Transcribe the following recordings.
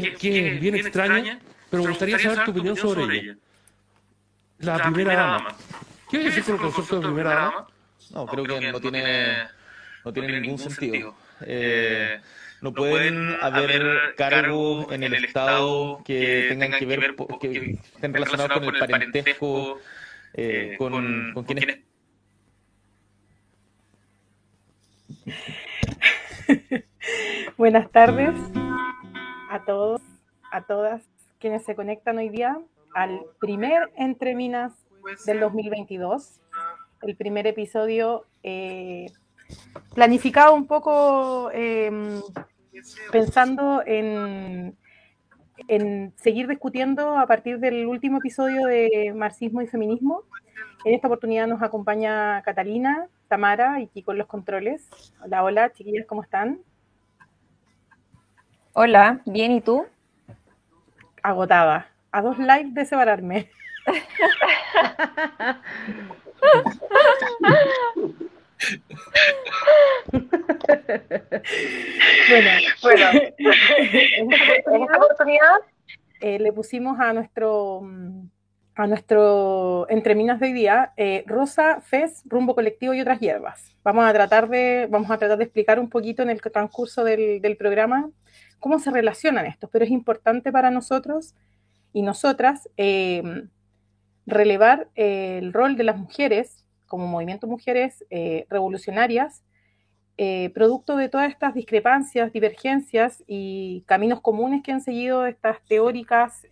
que, que es bien extraña, pero me gustaría saber tu opinión sobre ella. La, primera dama. ¿Qué decir con el concepto de primera dama? No, creo que no tiene, no tiene ningún sentido. Eh, no pueden haber cargos en el Estado que tengan que ver, que estén relacionados con el parentesco, eh, con, con quienes... Buenas tardes a todos, a todas quienes se conectan hoy día al primer Entre Minas del 2022, el primer episodio eh, planificado un poco em, pensando en, en seguir discutiendo a partir del último episodio de Marxismo y Feminismo. En esta oportunidad nos acompaña Catalina, Tamara y Kiko en los controles. Hola, hola, chiquillas, ¿cómo están? Hola, bien, ¿y tú? Agotada. A dos likes de separarme. bueno, bueno, en esta oportunidad eh, le pusimos a nuestro mm, a nuestro Entre Minas de hoy día, eh, Rosa, Fez, Rumbo Colectivo y otras hierbas. Vamos a tratar de, vamos a tratar de explicar un poquito en el transcurso del, del programa cómo se relacionan estos, pero es importante para nosotros y nosotras eh, relevar el rol de las mujeres como movimiento mujeres eh, revolucionarias, producto de todas estas discrepancias, divergencias y caminos comunes que han seguido estas teóricas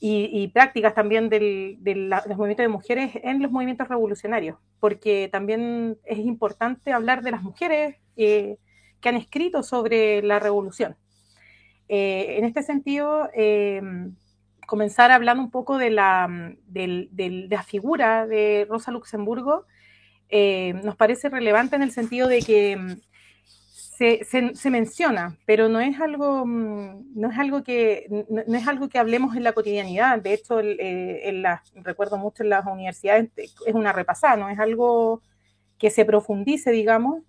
y, prácticas también del, de los movimientos de mujeres en los movimientos revolucionarios, porque también es importante hablar de las mujeres eh, que han escrito sobre la revolución. Eh, en este sentido, eh, comenzar hablando un poco de la, de la figura de Rosa Luxemburgo nos parece relevante en el sentido de que se, menciona, pero no es algo, mm, no es algo que, no, es algo que hablemos en la cotidianidad. De hecho, eh, en recuerdo mucho en las universidades, es una repasada, no es algo que se profundice, digamos.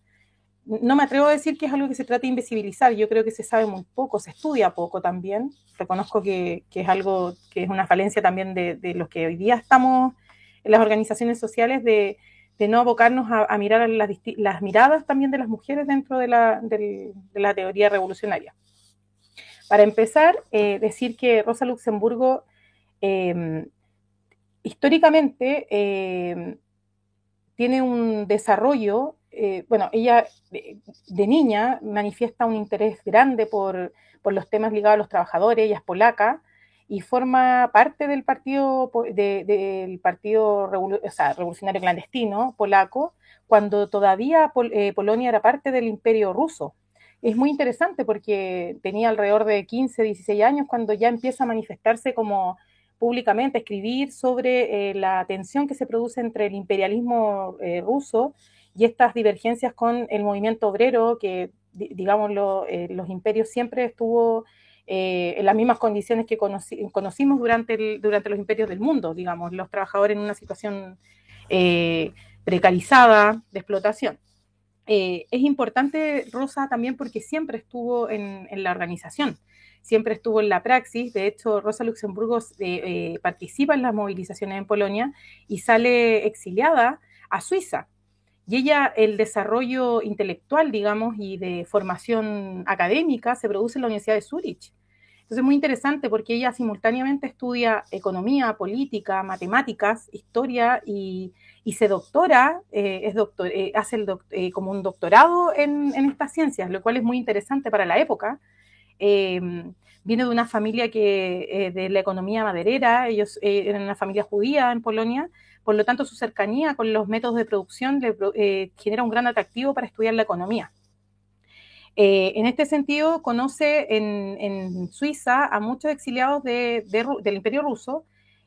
No me atrevo a decir que es algo que se trata de invisibilizar, yo creo que se sabe muy poco, se estudia poco también. Reconozco que, es algo que es una falencia también de, de los que hoy día estamos en las organizaciones sociales de, de no abocarnos a, mirar las, miradas también de las mujeres dentro de la, teoría revolucionaria. Para empezar, eh, decir que Rosa Luxemburgo em, históricamente em, tiene un desarrollo, eh, bueno, ella de, niña manifiesta un interés grande por, por, los temas ligados a los trabajadores, ella es polaca, y forma parte del partido, del partido revolucionario clandestino polaco, cuando todavía eh, Polonia era parte del imperio ruso. Es muy interesante porque tenía alrededor de 15, 16 años cuando ya empieza a manifestarse como públicamente, escribir sobre eh, la tensión que se produce entre el imperialismo ruso y estas divergencias con el movimiento obrero, que digamos los imperios siempre estuvo eh, en las mismas condiciones que conocimos durante, los imperios del mundo, digamos, los trabajadores en una situación eh, precarizada de explotación. Eh, es importante, Rosa, también porque siempre estuvo en, la organización, siempre estuvo en la praxis. De hecho, Rosa Luxemburgo participa en las movilizaciones en Polonia y sale exiliada a Suiza. Y ella, el desarrollo intelectual, digamos, y de formación académica se produce en la Universidad de Zurich. Entonces es muy interesante porque ella simultáneamente estudia economía, política, matemáticas, historia y, se doctora, eh, es doctor, eh, hace el eh, como un doctorado en, estas ciencias, lo cual es muy interesante para la época. Viene de una familia que de la economía maderera, ellos eran una familia judía en Polonia, por lo tanto su cercanía con los métodos de producción le genera un gran atractivo para estudiar la economía. Eh, en este sentido, conoce en, Suiza a muchos exiliados del Imperio Ruso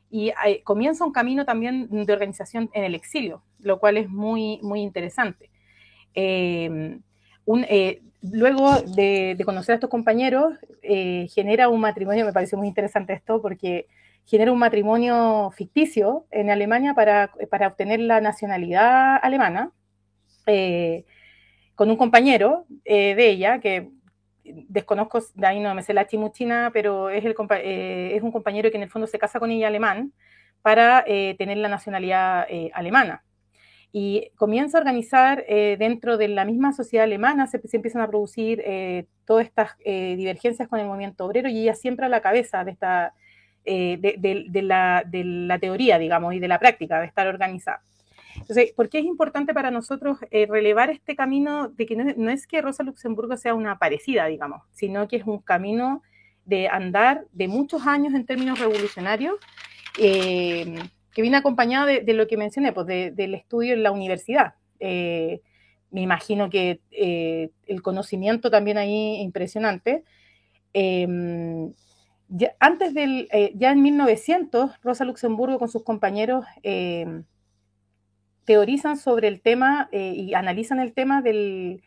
y eh, comienza un camino también de organización en el exilio, lo cual es muy, muy interesante. Eh, luego de, conocer a estos compañeros, genera un matrimonio, me parece muy interesante esto, porque genera un matrimonio ficticio en Alemania para, para obtener la nacionalidad alemana con un compañero eh, de ella, que desconozco, de ahí no me sé la chimuchina, pero es, el, es un compañero que en el fondo se casa con ella alemán para tener la nacionalidad alemana. Y comienza a organizar eh, dentro de la misma sociedad alemana, se, empiezan a producir eh, todas estas eh, divergencias con el movimiento obrero y ella siempre a la cabeza de, esta, de, la, teoría, digamos, y de la práctica de estar organizada. Entonces, ¿por qué es importante para nosotros relevar este camino de que no, es que Rosa Luxemburgo sea una parecida, digamos, sino que es un camino de andar de muchos años en términos revolucionarios, que viene acompañado de, lo que mencioné, pues del estudio en la universidad. Eh, me imagino que eh, el conocimiento también ahí impresionante. Ya, antes del, eh, ya en 1900, Rosa Luxemburgo con sus compañeros em, teorizan sobre el tema y analizan el tema de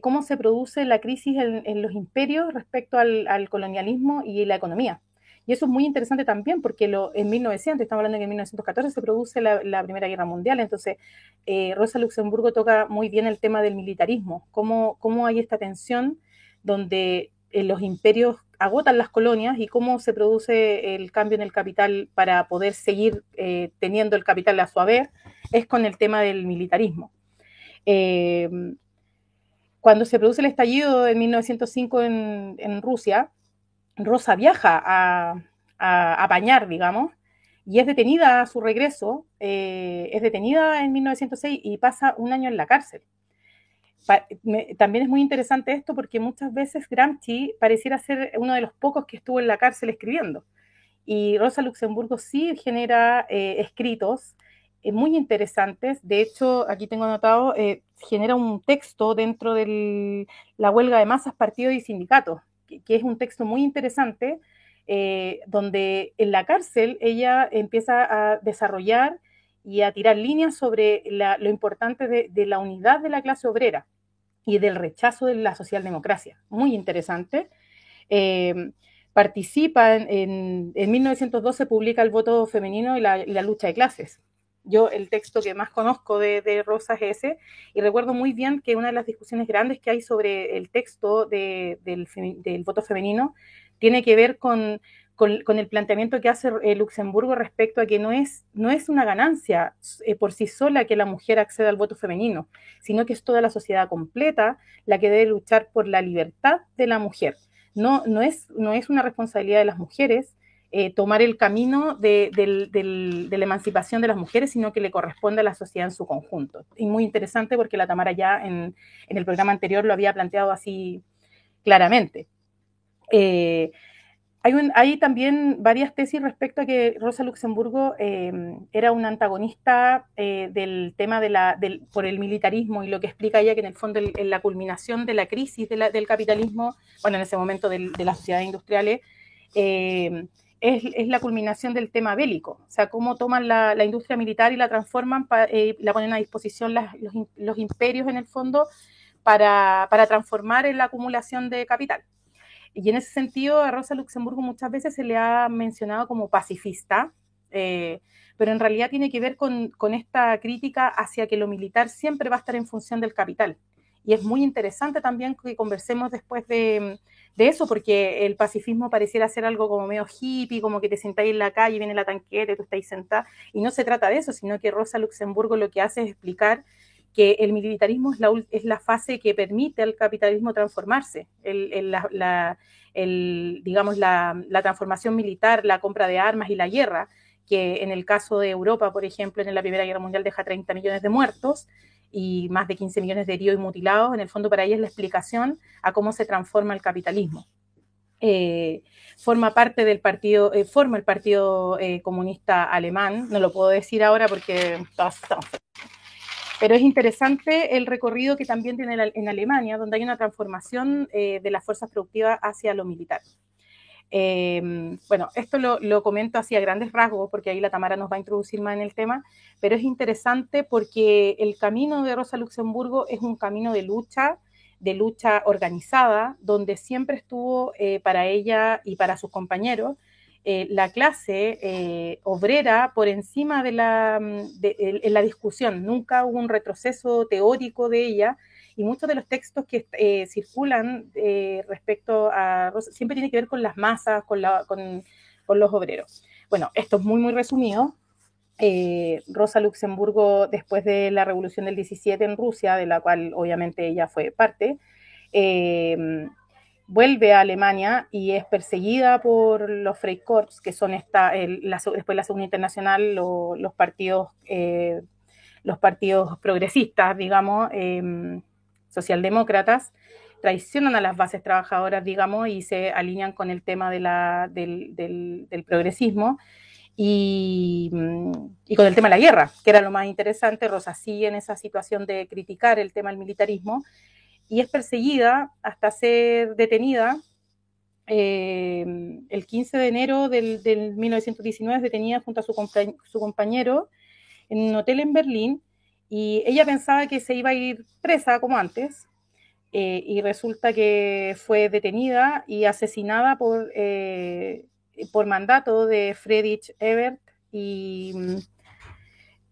cómo se produce la crisis en, los imperios respecto al, colonialismo y la economía. Y eso es muy interesante también porque lo, en 1900, estamos hablando de que en 1914 se produce la, Primera Guerra Mundial, entonces eh, Rosa Luxemburgo toca muy bien el tema del militarismo, cómo, cómo hay esta tensión donde eh, los imperios agotan las colonias y cómo se produce el cambio en el capital para poder seguir eh, teniendo el capital a su haber, es con el tema del militarismo. cuando se produce el estallido en 1905 en, en Rusia, Rosa viaja a, a, digamos, y es detenida a su regreso, eh, es detenida en 1906 y pasa un año en la cárcel. También es muy interesante esto porque muchas veces Gramsci pareciera ser uno de los pocos que estuvo en la cárcel escribiendo. Y Rosa Luxemburgo sí genera eh, escritos eh, muy interesantes. De hecho, aquí tengo anotado, genera un texto dentro de la huelga de masas, partidos y sindicatos, que, es un texto muy interesante, eh, donde en la cárcel ella empieza a desarrollar y a tirar líneas sobre lo importante de, la unidad de la clase obrera y del rechazo de la socialdemocracia. Muy interesante. Eh, participa en, en, 1912, publica el voto femenino y la, lucha de clases. Yo el texto que más conozco de, de Rosa es ese, y recuerdo muy bien que una de las discusiones grandes que hay sobre el texto del, voto femenino tiene que ver con, con, el planteamiento que hace eh, Luxemburgo respecto a que no es, no es una ganancia eh, por sí sola que la mujer acceda al voto femenino, sino que es toda la sociedad completa la que debe luchar por la libertad de la mujer. No, no, es, no es una responsabilidad de las mujeres, eh, tomar el camino de, la emancipación de las mujeres, sino que le corresponde a la sociedad en su conjunto. Y muy interesante porque la Tamara ya en, el programa anterior lo había planteado así claramente. Eh, hay, también varias tesis respecto a que Rosa Luxemburgo eh, era una antagonista del tema de la, por el militarismo y lo que explica ella que en el fondo en la culminación de la crisis del capitalismo, bueno, en ese momento de, las sociedades industriales, es, la culminación del tema bélico, o sea, cómo toman la, industria militar y la transforman, eh, la ponen a disposición los, imperios en el fondo para, transformar en la acumulación de capital. Y en ese sentido, a Rosa Luxemburgo muchas veces se le ha mencionado como pacifista, eh, pero en realidad tiene que ver con, con, esta crítica hacia que lo militar siempre va a estar en función del capital. Y es muy interesante también que conversemos después de, de eso, porque el pacifismo pareciera ser algo como medio hippie, como que te sentáis en la calle, viene la tanqueta, tú estáis sentada, y no se trata de eso, sino que Rosa Luxemburgo lo que hace es explicar que el militarismo es la, es la fase que permite al capitalismo transformarse, el, la, digamos, la, transformación militar, la compra de armas y la guerra, que en el caso de Europa, por ejemplo, en la Primera Guerra Mundial deja 30 millones de muertos, y más de 15 millones de heridos y mutilados, en el fondo para ella es la explicación a cómo se transforma el capitalismo. Eh, forma parte del partido, eh, forma el Partido eh, Comunista Alemán, no lo puedo decir ahora porque pero es interesante el recorrido que también tiene en Alemania, donde hay una transformación de las fuerzas productivas hacia lo militar. Em, bueno, esto lo, comento así a grandes rasgos, porque ahí la Tamara nos va a introducir más en el tema, pero es interesante porque el camino de Rosa Luxemburgo es un camino de lucha, de lucha organizada, donde siempre estuvo eh, para ella y para sus compañeros eh, la clase eh, obrera por encima de la, de, en la discusión. Nunca hubo un retroceso teórico de ella y muchos de los textos que eh, circulan eh, respecto a Rosa siempre tiene que ver con las masas, con, la, con, con los obreros. Bueno, esto es muy, muy resumido. Eh, Rosa Luxemburgo, después de la revolución del 17 en Rusia, de la cual obviamente ella fue parte, eh, vuelve a Alemania y es perseguida por los Freikorps, que son esta, el, la, después de la Segunda Internacional, lo, los partidos, eh, los partidos progresistas, digamos, eh, socialdemócratas, traicionan a las bases trabajadoras, digamos, y se alinean con el tema del, del, progresismo y, y, con el tema de la guerra, que era lo más interesante. Rosa sigue en esa situación de criticar el tema del militarismo y es perseguida hasta ser detenida. Eh, el 15 de enero del, del 1919 es detenida junto a su, compa su compañero en un hotel en Berlín y ella pensaba que se iba a ir presa como antes, eh, y resulta que fue detenida y asesinada por, eh, por mandato de Friedrich Ebert y,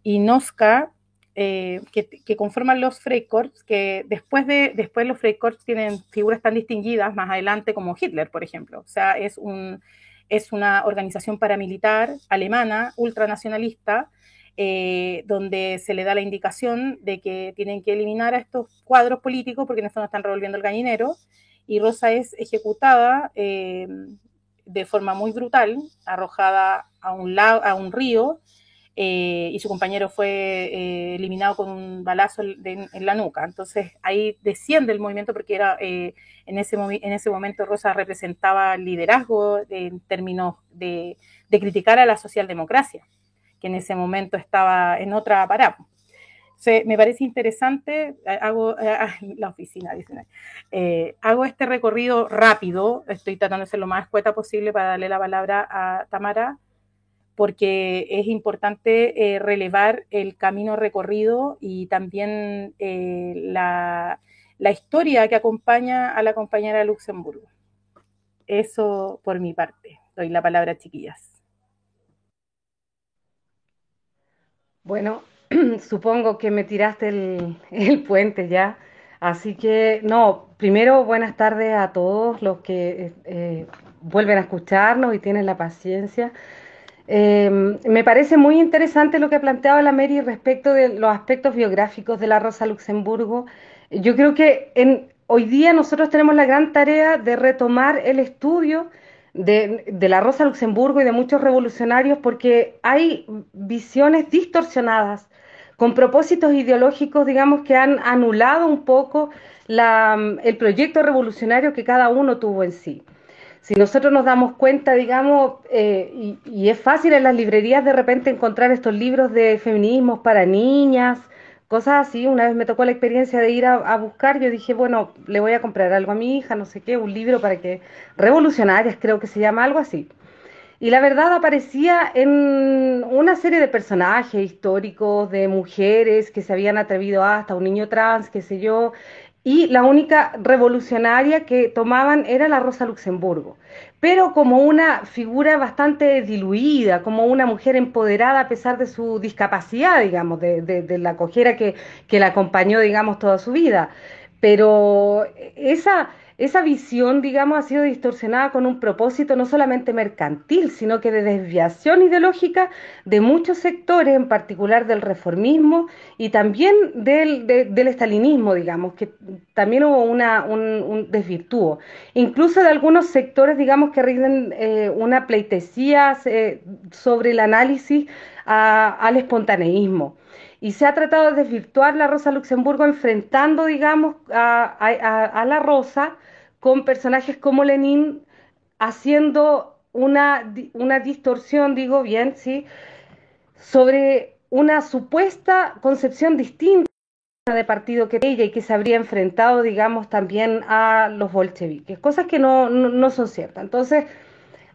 y Noska, eh, que, que, conforman los Freikorps, que después, de, después los Freikorps tienen figuras tan distinguidas más adelante como Hitler, por ejemplo. O sea, es, un, es una organización paramilitar alemana, ultranacionalista, eh, donde se le da la indicación de que tienen que eliminar a estos cuadros políticos porque en esto no están revolviendo el gallinero, y Rosa es ejecutada eh, de forma muy brutal, arrojada a un, a un río, eh, y su compañero fue eh, eliminado con un balazo de, en la nuca. Entonces ahí desciende el movimiento porque era eh, en, ese en ese momento Rosa representaba liderazgo en términos de, de criticar a la socialdemocracia que en ese momento estaba en otra parada. Se, me parece interesante, hago eh, la oficina, dicen, eh, hago este recorrido rápido, estoy tratando de ser lo más escueta posible para darle la palabra a Tamara, porque es importante eh, relevar el camino recorrido y también eh, la, historia que acompaña a la compañera Luxemburgo. Eso por mi parte. Doy la palabra, chiquillas. Bueno, supongo que me tiraste el, el, puente ya. Así que, no, primero buenas tardes a todos los que eh, vuelven a escucharnos y tienen la paciencia. Eh, me parece muy interesante lo que planteaba la Mary respecto de los aspectos biográficos de la Rosa Luxemburgo. Yo creo que en, hoy día nosotros tenemos la gran tarea de retomar el estudio de, la Rosa Luxemburgo y de muchos revolucionarios porque hay visiones distorsionadas con propósitos ideológicos, digamos, que han anulado un poco el proyecto revolucionario que cada uno tuvo en sí. Si nosotros nos damos cuenta, digamos, eh, y, y es fácil en las librerías de repente encontrar estos libros de feminismos para niñas, cosas así. Una vez me tocó la experiencia de ir a, a, buscar, yo dije, bueno, le voy a comprar algo a mi hija, no sé qué, un libro para que, revolucionarias creo que se llama algo así. Y la verdad aparecía en una serie de personajes históricos, de mujeres que se habían atrevido hasta un niño trans, qué sé yo, y la única revolucionaria que tomaban era la Rosa Luxemburgo, pero como una figura bastante diluida, como una mujer empoderada a pesar de su discapacidad, digamos, de, de, la cojera que, que, la acompañó, digamos, toda su vida. Pero esa, esa visión, digamos, ha sido distorsionada con un propósito no solamente mercantil, sino que de desviación ideológica de muchos sectores, en particular del reformismo y también del, de, del estalinismo, digamos, que también hubo una, un, un, desvirtúo. Incluso de algunos sectores, digamos, que rinden eh, una pleitesía eh, sobre el análisis al espontaneísmo y se ha tratado de desvirtuar la Rosa Luxemburgo enfrentando, digamos, a, la Rosa con personajes como Lenin haciendo una, una distorsión, digo bien, ¿sí? sobre una supuesta concepción distinta de partido que ella y que se habría enfrentado, digamos, también a los bolcheviques, cosas que no, no, no son ciertas. Entonces,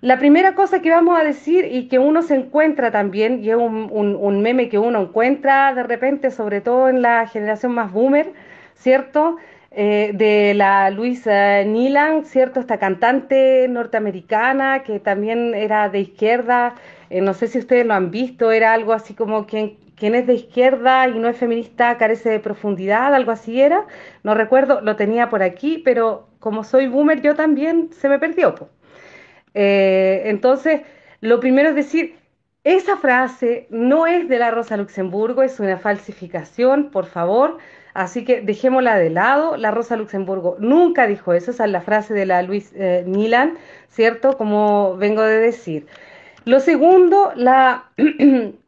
la primera cosa que vamos a decir y que uno se encuentra también, y es un, meme que uno encuentra de repente, sobre todo en la generación más boomer, ¿cierto? Eh, de la Luisa Nilan, ¿cierto? Esta cantante norteamericana que también era de izquierda, eh, no sé si ustedes lo han visto, era algo así como quien, quien es de izquierda y no es feminista carece de profundidad, algo así era, no recuerdo, lo tenía por aquí, pero como soy boomer yo también se me perdió. Eh, entonces, lo primero es decir, esa frase no es de la Rosa Luxemburgo, es una falsificación, por favor. Así que dejémosla de lado. La Rosa Luxemburgo nunca dijo eso. Esa es la frase de la Luis eh, Milan, ¿cierto? Como vengo de decir. Lo segundo, la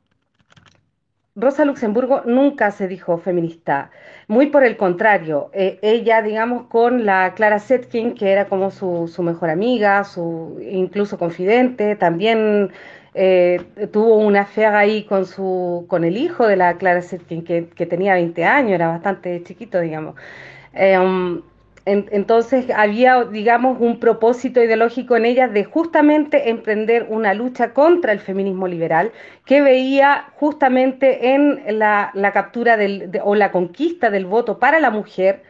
Rosa Luxemburgo nunca se dijo feminista. Muy por el contrario, eh, ella, digamos, con la Clara Setkin, que era como su, su mejor amiga, su incluso confidente, también eh, tuvo una fea ahí con su con el hijo de la Clara Setkin, que, que tenía 20 años, era bastante chiquito, digamos. Eh, um, entonces había, digamos, un propósito ideológico en ella de justamente emprender una lucha contra el feminismo liberal que veía justamente en la, captura del, o la conquista del voto para la mujer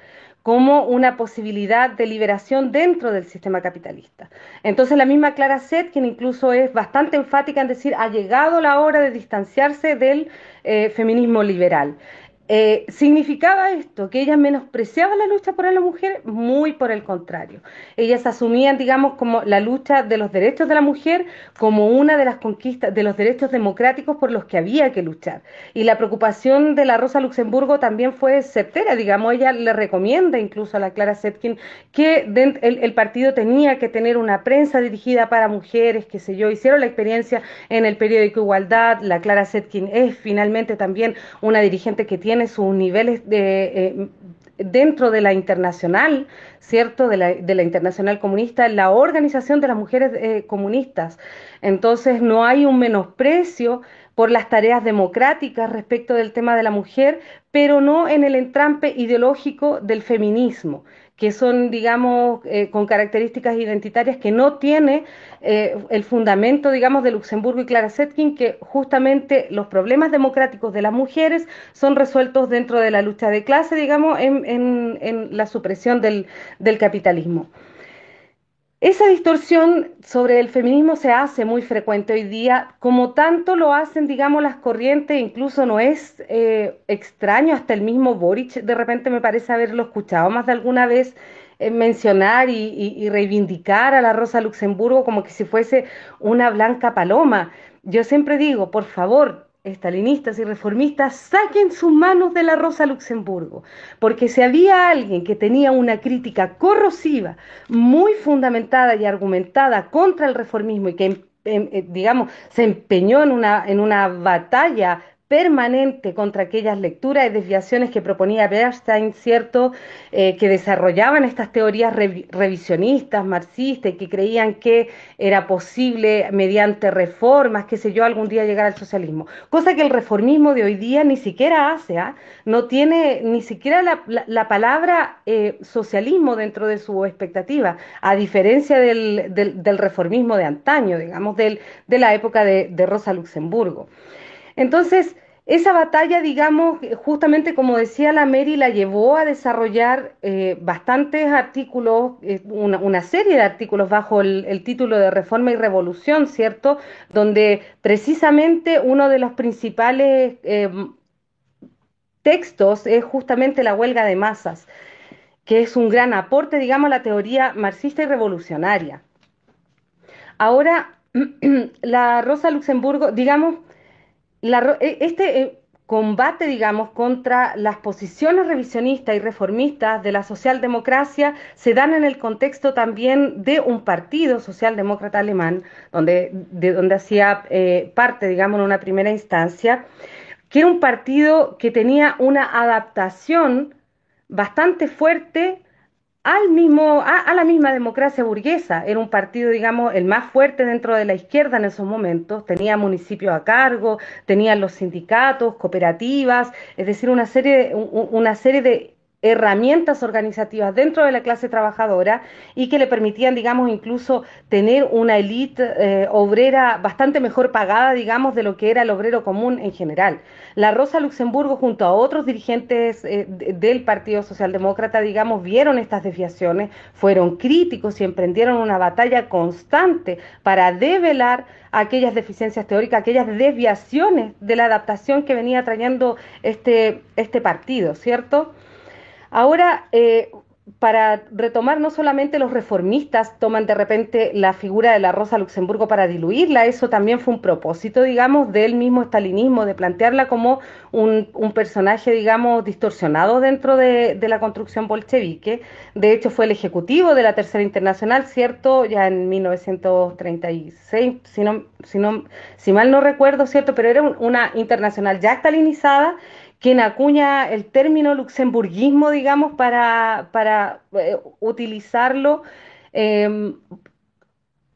como una posibilidad de liberación dentro del sistema capitalista. Entonces la misma Clara Set, quien incluso es bastante enfática en decir, ha llegado la hora de distanciarse del eh, feminismo liberal. Eh, ¿Significaba esto que ellas menospreciaban la lucha por la mujer? Muy por el contrario. Ellas asumían, digamos, como la lucha de los derechos de la mujer como una de las conquistas, de los derechos democráticos por los que había que luchar. Y la preocupación de la Rosa Luxemburgo también fue certera, digamos, ella le recomienda incluso a la Clara Setkin que el, partido tenía que tener una prensa dirigida para mujeres, qué sé yo, hicieron la experiencia en el periódico Igualdad, la Clara Setkin es finalmente también una dirigente que tiene tiene sus niveles de, eh, dentro de la internacional, ¿cierto? De la, de la, internacional comunista, la organización de las mujeres eh, comunistas. Entonces no hay un menosprecio por las tareas democráticas respecto del tema de la mujer, pero no en el entrampe ideológico del feminismo que son, digamos, eh, con características identitarias que no tiene eh, el fundamento, digamos, de Luxemburgo y Clara Setkin, que justamente los problemas democráticos de las mujeres son resueltos dentro de la lucha de clase, digamos, en, en, la supresión del, del capitalismo. Esa distorsión sobre el feminismo se hace muy frecuente hoy día, como tanto lo hacen, digamos, las corrientes, incluso no es eh, extraño, hasta el mismo Boric de repente me parece haberlo escuchado más de alguna vez eh, mencionar y, reivindicar a la Rosa Luxemburgo como que si fuese una blanca paloma. Yo siempre digo, por favor, estalinistas y reformistas saquen sus manos de la Rosa Luxemburgo, porque si había alguien que tenía una crítica corrosiva, muy fundamentada y argumentada contra el reformismo y que, em, em, eh, digamos, se empeñó en una, en una batalla permanente contra aquellas lecturas y desviaciones que proponía Bernstein, ¿cierto?, eh, que desarrollaban estas teorías revisionistas, marxistas, y que creían que era posible mediante reformas, qué sé yo, algún día llegar al socialismo. Cosa que el reformismo de hoy día ni siquiera hace, ¿ah? no tiene ni siquiera la, palabra eh, socialismo dentro de su expectativa, a diferencia del, reformismo de antaño, digamos, de la época de Rosa Luxemburgo. Entonces, esa batalla, digamos, justamente como decía la Mary, la llevó a desarrollar eh, bastantes artículos, eh, una, serie de artículos bajo el, título de Reforma y Revolución, ¿cierto? Donde precisamente uno de los principales eh, textos es justamente la huelga de masas, que es un gran aporte, digamos, a la teoría marxista y revolucionaria. Ahora, la Rosa Luxemburgo, digamos, e, este eh, combate, digamos, contra las posiciones revisionistas y reformistas de la socialdemocracia se dan en el contexto también de un partido socialdemócrata alemán, donde, de donde hacía eh, parte, digamos, en una primera instancia, que era un partido que tenía una adaptación bastante fuerte al mismo, a, la misma democracia burguesa. Era un partido, digamos, el más fuerte dentro de la izquierda en esos momentos. Tenía municipios a cargo, tenía los sindicatos, cooperativas, es decir, una serie, una serie de herramientas organizativas dentro de la clase trabajadora y que le permitían, digamos, incluso tener una élite eh, obrera bastante mejor pagada, digamos, de lo que era el obrero común en general. La Rosa Luxemburgo, junto a otros dirigentes eh, del Partido Socialdemócrata, digamos, vieron estas desviaciones, fueron críticos y emprendieron una batalla constante para develar aquellas deficiencias teóricas, aquellas desviaciones de la adaptación que venía trayendo este, este partido, ¿cierto? Ahora, eh, para retomar, no solamente los reformistas toman de repente la figura de la Rosa Luxemburgo para diluirla, eso también fue un propósito, digamos, del mismo estalinismo, de plantearla como un, personaje, digamos, distorsionado dentro de, la construcción bolchevique. De hecho, fue el ejecutivo de la Tercera Internacional, ¿cierto? Ya en 1936, si, no, si, no, si mal no recuerdo, ¿cierto? Pero era una internacional ya estalinizada quien acuña el término luxemburguismo, digamos, para, para eh, utilizarlo em,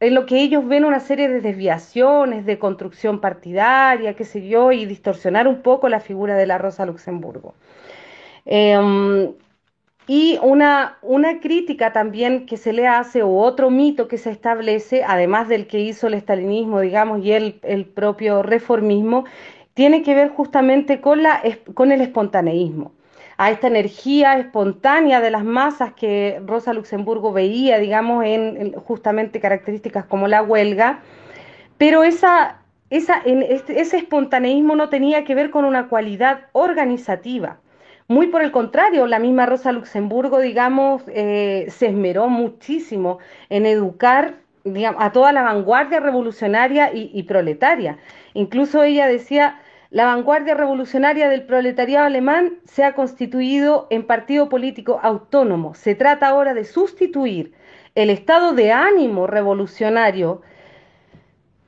en lo que ellos ven una serie de desviaciones, de construcción partidaria, qué sé yo, y distorsionar un poco la figura de la Rosa Luxemburgo. Em, y una, una, crítica también que se le hace, o otro mito que se establece, además del que hizo el estalinismo, digamos, y el, el propio reformismo, tiene que ver justamente con, la, con el espontaneísmo, a esta energía espontánea de las masas que Rosa Luxemburgo veía, digamos, en, justamente características como la huelga, pero esa, este, ese espontaneísmo no tenía que ver con una cualidad organizativa. Muy por el contrario, la misma Rosa Luxemburgo, digamos, eh, se esmeró muchísimo en educar a toda la vanguardia revolucionaria y proletaria. Incluso ella decía, la vanguardia revolucionaria del proletariado alemán se ha constituido en partido político autónomo. Se trata ahora de sustituir el estado de ánimo revolucionario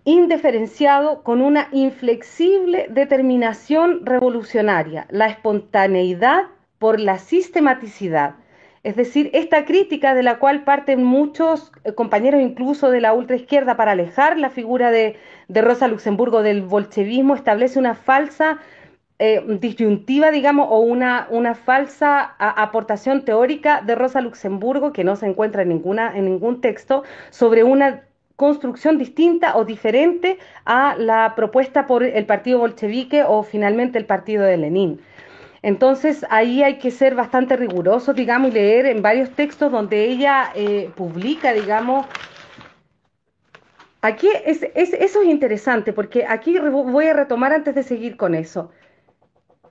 indiferenciado con una inflexible determinación revolucionaria, la espontaneidad por la sistematicidad es decir, esta crítica de la cual parten muchos eh, compañeros incluso de la ultraizquierda para alejar la figura de, Rosa Luxemburgo del bolchevismo establece una falsa eh, disyuntiva, digamos, o una, una falsa aportación teórica de Rosa Luxemburgo que no se encuentra en, ninguna, en ningún texto sobre una construcción distinta o diferente a la propuesta por el partido bolchevique o finalmente el partido de Lenin. Entonces ahí hay que ser bastante riguroso, digamos, y leer en varios textos donde ella eh, publica, digamos, Aquí es, eso es interesante porque aquí voy a retomar antes de seguir con eso.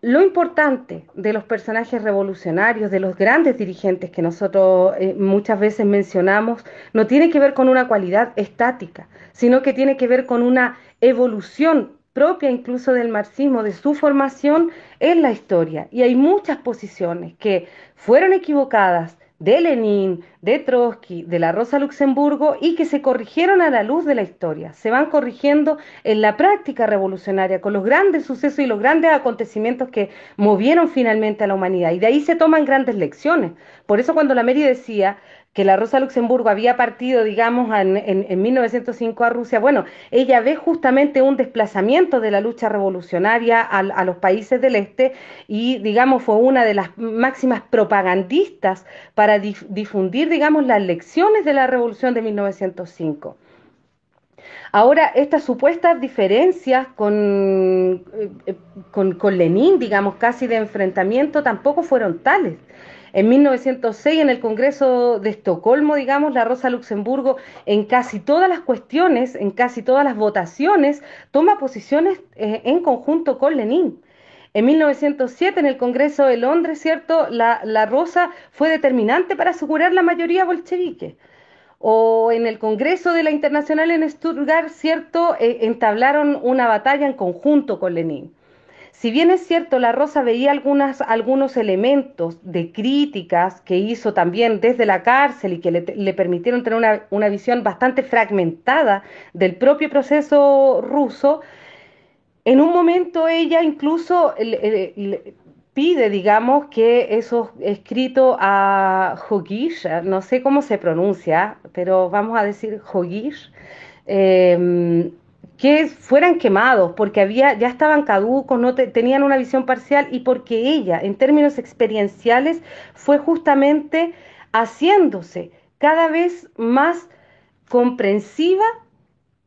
Lo importante de los personajes revolucionarios, de los grandes dirigentes que nosotros eh, muchas veces mencionamos, no tiene que ver con una cualidad estática, sino que tiene que ver con una evolución propia incluso del marxismo, de su formación en la historia. Y hay muchas posiciones que fueron equivocadas de Lenin, de Trotsky, de la Rosa Luxemburgo y que se corrigieron a la luz de la historia. Se van corrigiendo en la práctica revolucionaria con los grandes sucesos y los grandes acontecimientos que movieron finalmente a la humanidad. Y de ahí se toman grandes lecciones. Por eso cuando la Mary decía que la Rosa Luxemburgo había partido, digamos, en, en, 1905 a Rusia, bueno, ella ve justamente un desplazamiento de la lucha revolucionaria a, los países del este y, digamos, fue una de las máximas propagandistas para difundir, digamos, las lecciones de la revolución de 1905. Ahora, estas supuestas diferencias con, eh, con, con Lenin, digamos, casi de enfrentamiento, tampoco fueron tales. En 1906, en el Congreso de Estocolmo, digamos, la Rosa Luxemburgo, en casi todas las cuestiones, en casi todas las votaciones, toma posiciones eh, en conjunto con Lenin. En 1907, en el Congreso de Londres, ¿cierto? La, la Rosa fue determinante para asegurar la mayoría bolchevique o en el Congreso de la Internacional en Stuttgart, ¿cierto? Eh, entablaron una batalla en conjunto con Lenin. Si bien es cierto, La Rosa veía algunos elementos de críticas que hizo también desde la cárcel y que le, permitieron tener una, visión bastante fragmentada del propio proceso ruso, en un momento ella incluso pide, digamos, que esos escritos a Hogish, no sé cómo se pronuncia, pero vamos a decir Hogish, eh, que fueran quemados porque había ya estaban caducos, no tenían una visión parcial y porque ella en términos experienciales fue justamente haciéndose cada vez más comprensiva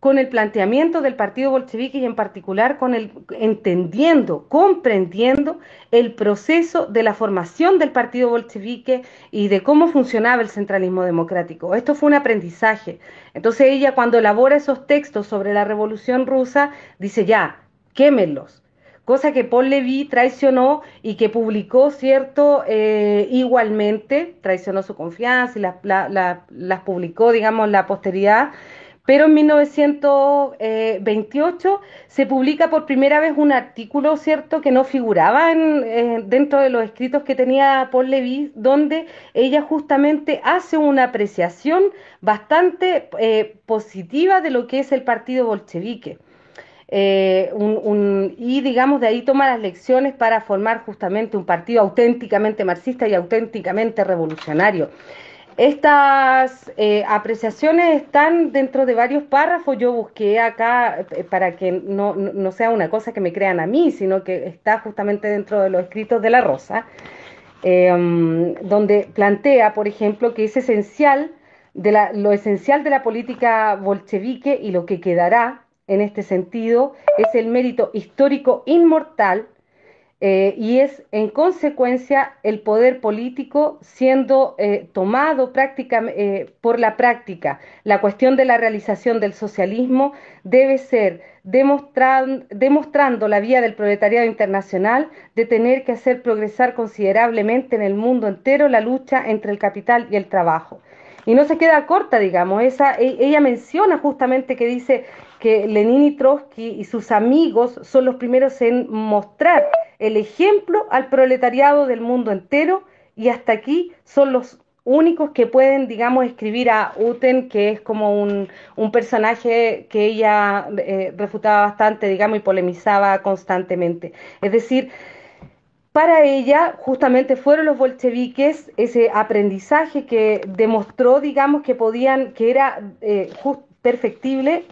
con el planteamiento del partido bolchevique y en particular con el entendiendo, comprendiendo el proceso de la formación del partido bolchevique y de cómo funcionaba el centralismo democrático. Esto fue un aprendizaje. Entonces ella cuando elabora esos textos sobre la revolución rusa dice ya, quémenlos. Cosa que Paul Levy traicionó y que publicó, ¿cierto? Eh, igualmente, traicionó su confianza y las publicó, digamos, la posteridad pero en 1928 se publica por primera vez un artículo, ¿cierto?, que no figuraba eh, dentro de los escritos que tenía Paul Levy, donde ella justamente hace una apreciación bastante eh, positiva de lo que es el partido bolchevique. Eh, y digamos de ahí toma las lecciones para formar justamente un partido auténticamente marxista y auténticamente revolucionario. Estas eh, apreciaciones están dentro de varios párrafos. Yo busqué acá eh, para que no, no, sea una cosa que me crean a mí, sino que está justamente dentro de los escritos de la Rosa, em, donde plantea, por ejemplo, que es esencial, de la, lo esencial de la política bolchevique y lo que quedará en este sentido es el mérito histórico inmortal eh, y es en consecuencia el poder político siendo eh, tomado eh, por la práctica. La cuestión de la realización del socialismo debe ser demostrando la vía del proletariado internacional de tener que hacer progresar considerablemente en el mundo entero la lucha entre el capital y el trabajo. Y no se queda corta, digamos, esa, e, ella menciona justamente que dice que Lenin y Trotsky y sus amigos son los primeros en mostrar el ejemplo al proletariado del mundo entero y hasta aquí son los únicos que pueden, digamos, escribir a Uten, que es como un, personaje que ella eh, refutaba bastante, digamos, y polemizaba constantemente. Es decir, para ella justamente fueron los bolcheviques ese aprendizaje que demostró, digamos, que podían, que era eh, perfectible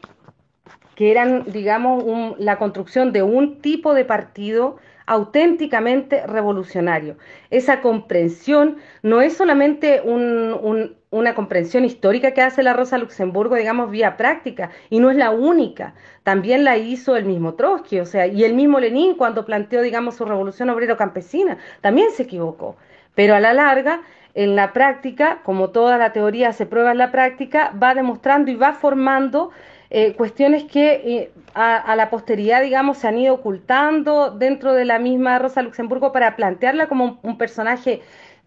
que eran, digamos, la construcción de un tipo de partido auténticamente revolucionario. Esa comprensión no es solamente una comprensión histórica que hace la Rosa Luxemburgo, digamos, vía práctica, y no es la única. También la hizo el mismo Trotsky, o sea, y el mismo Lenin cuando planteó, digamos, su revolución obrero-campesina, también se equivocó. Pero a la larga, en la práctica, como toda la teoría se prueba en la práctica, va demostrando y va formando eh, cuestiones que eh, a, la posteridad, digamos, se han ido ocultando dentro de la misma Rosa Luxemburgo para plantearla como un, personaje,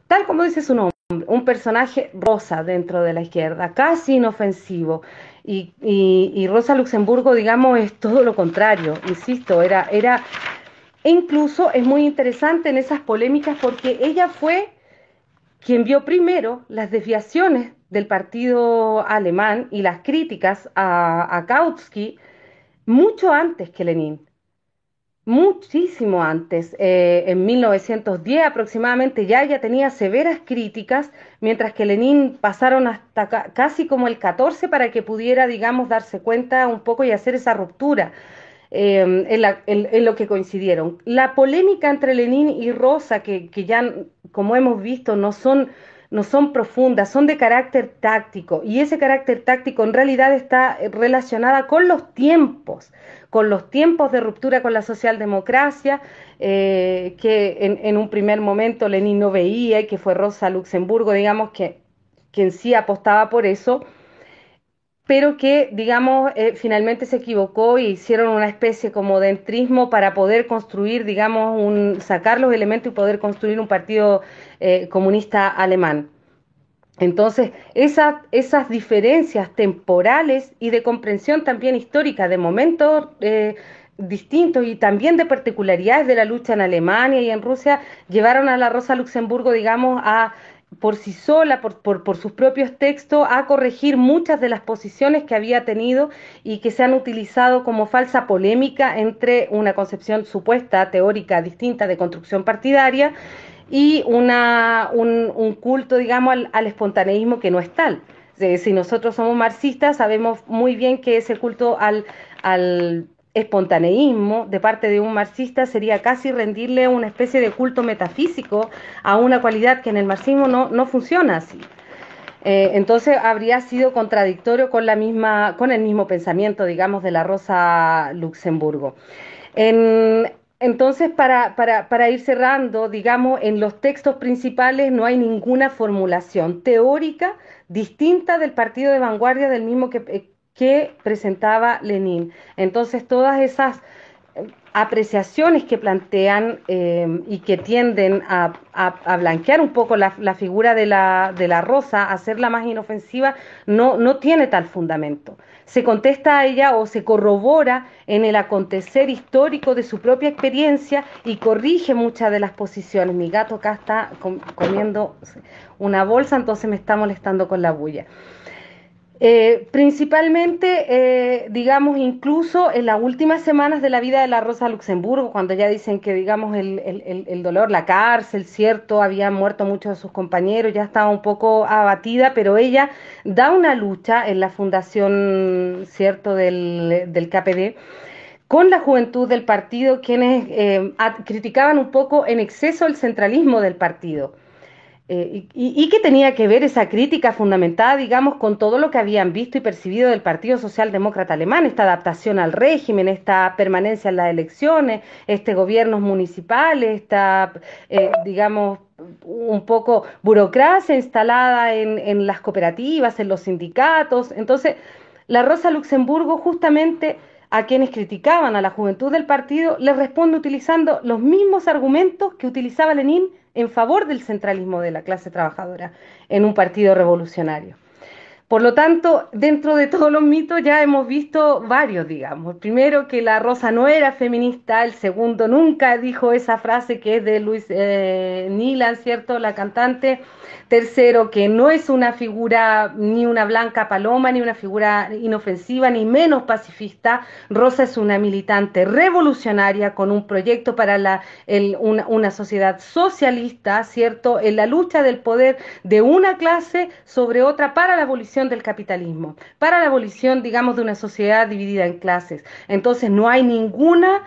tal como dice su nombre, un personaje rosa dentro de la izquierda, casi inofensivo. Y, Rosa Luxemburgo, digamos, es todo lo contrario, insisto, era, era, e incluso es muy interesante en esas polémicas porque ella fue quien vio primero las desviaciones del partido alemán y las críticas a, Kautsky mucho antes que Lenin, muchísimo antes. Eh, en 1910 aproximadamente ya ella tenía severas críticas, mientras que Lenin pasaron hasta casi como el 14 para que pudiera, digamos, darse cuenta un poco y hacer esa ruptura. Eh, en, lo que coincidieron. La polémica entre Lenin y Rosa, que, que ya, como hemos visto, no son no son profundas, son de carácter táctico. Y ese carácter táctico en realidad está relacionada con los tiempos, con los tiempos de ruptura con la socialdemocracia, eh, que en, un primer momento Lenin no veía y que fue Rosa Luxemburgo, digamos, que, quien sí apostaba por eso, pero que, digamos, eh, finalmente se equivocó y hicieron una especie como de entrismo para poder construir, digamos, un, sacar los elementos y poder construir un partido eh, comunista alemán. Entonces, esas, esas diferencias temporales y de comprensión también histórica de momentos eh, distintos y también de particularidades de la lucha en Alemania y en Rusia llevaron a la Rosa Luxemburgo, digamos, a por sí sola, por, por, sus propios textos, a corregir muchas de las posiciones que había tenido y que se han utilizado como falsa polémica entre una concepción supuesta, teórica, distinta de construcción partidaria y una, un, culto, digamos, al, espontaneísmo que no es tal. Este, si nosotros somos marxistas, sabemos muy bien que ese culto al, al espontaneísmo de parte de un marxista sería casi rendirle una especie de culto metafísico a una cualidad que en el marxismo no, no funciona así. Eh, entonces habría sido contradictorio con, la misma, con el mismo pensamiento, digamos, de la Rosa Luxemburgo. entonces, para, para, para, ir cerrando, digamos, en los textos principales no hay ninguna formulación teórica distinta del partido de vanguardia del mismo que, eh, que presentaba Lenin. Entonces, todas esas eh, apreciaciones que plantean eh, y que tienden a, blanquear un poco la, figura de la, de la, rosa, hacerla más inofensiva, no, no tiene tal fundamento. Se contesta a ella o se corrobora en el acontecer histórico de su propia experiencia y corrige muchas de las posiciones. Mi gato acá está comiendo una bolsa, entonces me está molestando con la bulla. Eh, principalmente, eh, digamos, incluso en las últimas semanas de la vida de la Rosa Luxemburgo, cuando ya dicen que, digamos, el, dolor, la cárcel, cierto, habían muerto muchos de sus compañeros, ya estaba un poco abatida, pero ella da una lucha en la fundación, cierto, del, del KPD con la juventud del partido, quienes eh, criticaban un poco en exceso el centralismo del partido. Eh, y, qué tenía que ver esa crítica fundamentada, digamos, con todo lo que habían visto y percibido del Partido Socialdemócrata Alemán, esta adaptación al régimen, esta permanencia en las elecciones, este gobiernos municipales, esta, eh, digamos, un poco burocracia instalada en las cooperativas, en los sindicatos. Entonces, la Rosa Luxemburgo justamente a quienes criticaban a la juventud del partido, les responde utilizando los mismos argumentos que utilizaba Lenin en favor del centralismo de la clase trabajadora en un partido revolucionario. Por lo tanto, dentro de todos los mitos ya hemos visto varios, digamos. primero, que la Rosa no era feminista. El segundo, nunca dijo esa frase que es de Luis eh, Nilan, ¿cierto? La cantante. Tercero, que no es una figura ni una blanca paloma, ni una figura inofensiva, ni menos pacifista. Rosa es una militante revolucionaria con un proyecto para la, una, sociedad socialista, ¿cierto? En la lucha del poder de una clase sobre otra para la abolición del capitalismo, para la abolición, digamos, de una sociedad dividida en clases. Entonces no hay ninguna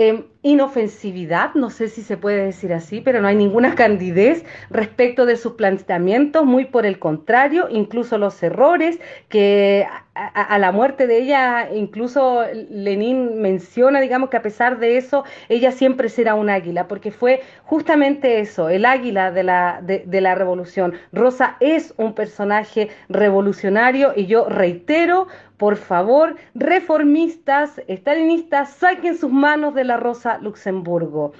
Em, inofensividad, no sé si se puede decir así, pero no hay ninguna candidez respecto de sus planteamientos, muy por el contrario, incluso los errores que a, la muerte de ella, incluso Lenin menciona, digamos que a pesar de eso, ella siempre será un águila, porque fue justamente eso, el águila de la, de la revolución. Rosa es un personaje revolucionario y yo reitero, por favor, reformistas, estalinistas, saquen sus manos de la Rosa Luxemburgo.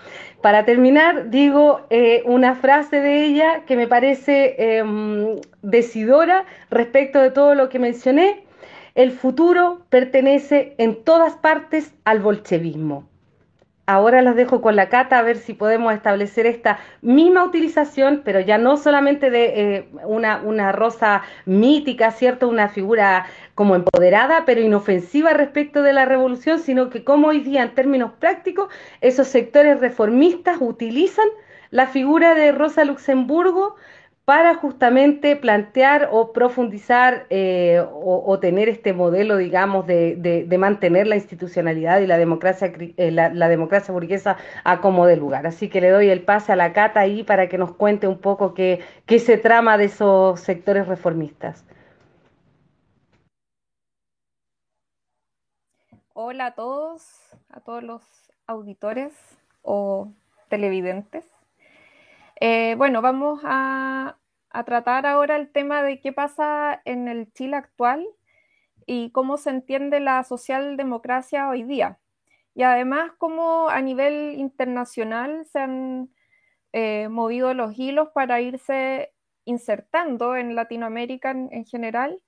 Para terminar, digo eh, una frase de ella que me parece em, decidora respecto de todo lo que mencioné. El futuro pertenece en todas partes al bolchevismo. Ahora los dejo con la cata a ver si podemos establecer esta misma utilización, pero ya no solamente de eh, una, una, rosa mítica, ¿cierto? Una figura como empoderada, pero inofensiva respecto de la revolución, sino que como hoy día en términos prácticos esos sectores reformistas utilizan la figura de Rosa Luxemburgo para justamente plantear o profundizar eh, o, tener este modelo, digamos, de, mantener la institucionalidad y la democracia, eh, la, democracia burguesa a como de lugar. Así que le doy el pase a la Cata ahí para que nos cuente un poco qué, qué se trama de esos sectores reformistas. Hola a todos, a todos los auditores o televidentes. Eh, bueno, vamos a, tratar ahora el tema de qué pasa en el Chile actual y cómo se entiende la socialdemocracia hoy día. Y además cómo a nivel internacional se han eh, movido los hilos para irse insertando en Latinoamérica en, general,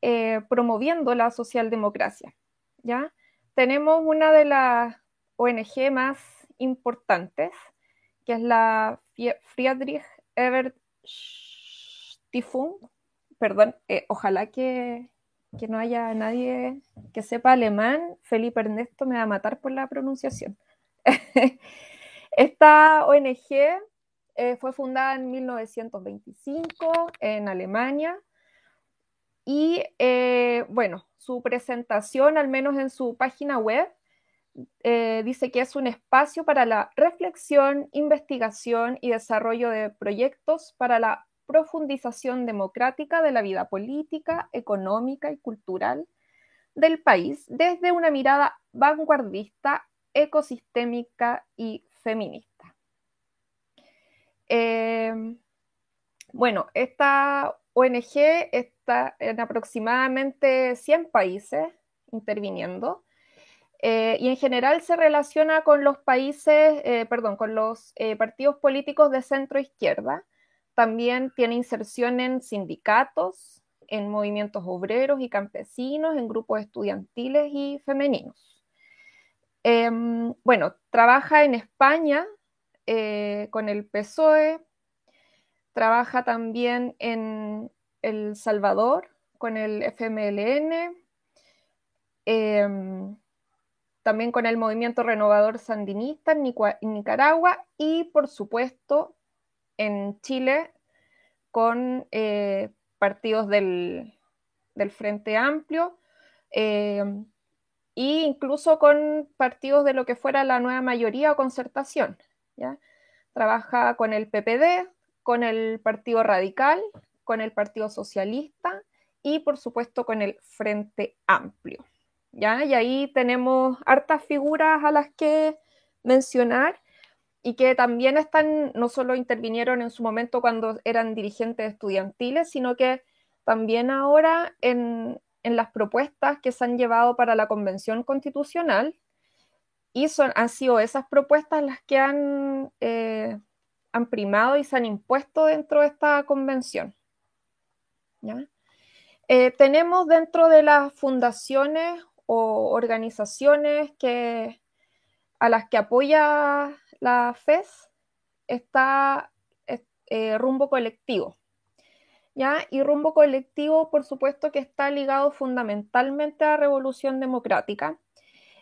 eh, promoviendo la socialdemocracia. ¿ya? Tenemos una de las ONG más importantes, que es la Friedrich Ebert Stiftung. Perdón, eh, ojalá que, no haya nadie que sepa alemán. Felipe Ernesto me va a matar por la pronunciación. Esta ONG eh, fue fundada en 1925 en Alemania y eh, bueno, su presentación, al menos en su página web, dice que es un espacio para la reflexión, investigación y desarrollo de proyectos para la profundización democrática de la vida política, económica y cultural del país desde una mirada vanguardista, ecosistémica y feminista. Eh, bueno, esta ONG está en aproximadamente 100 países interviniendo eh, y en general se relaciona con los países, eh, perdón, con los eh, partidos políticos de centro izquierda. También tiene inserción en sindicatos, en movimientos obreros y campesinos, en grupos estudiantiles y femeninos. Em, bueno, trabaja en España con el PSOE, Trabaja también en El Salvador con el FMLN, em, también con el Movimiento Renovador Sandinista en, Nicaragua y, por supuesto, en Chile con eh, partidos del, Frente Amplio e incluso con partidos de lo que fuera la nueva mayoría o concertación. ¿ya? Trabaja con el PPD, con el Partido Radical, con el Partido Socialista y por supuesto con el Frente Amplio. ¿ya? Y ahí tenemos hartas figuras a las que mencionar y que también están, no solo intervinieron en su momento cuando eran dirigentes estudiantiles, sino que también ahora en, las propuestas que se han llevado para la Convención Constitucional, y son, han sido esas propuestas las que han eh, han primado y se han impuesto dentro de esta convención. Eh, tenemos dentro de las fundaciones o organizaciones que, a las que apoya la FES está eh, Rumbo Colectivo. ¿ya? Y Rumbo Colectivo, por supuesto, que está ligado fundamentalmente a la Revolución Democrática.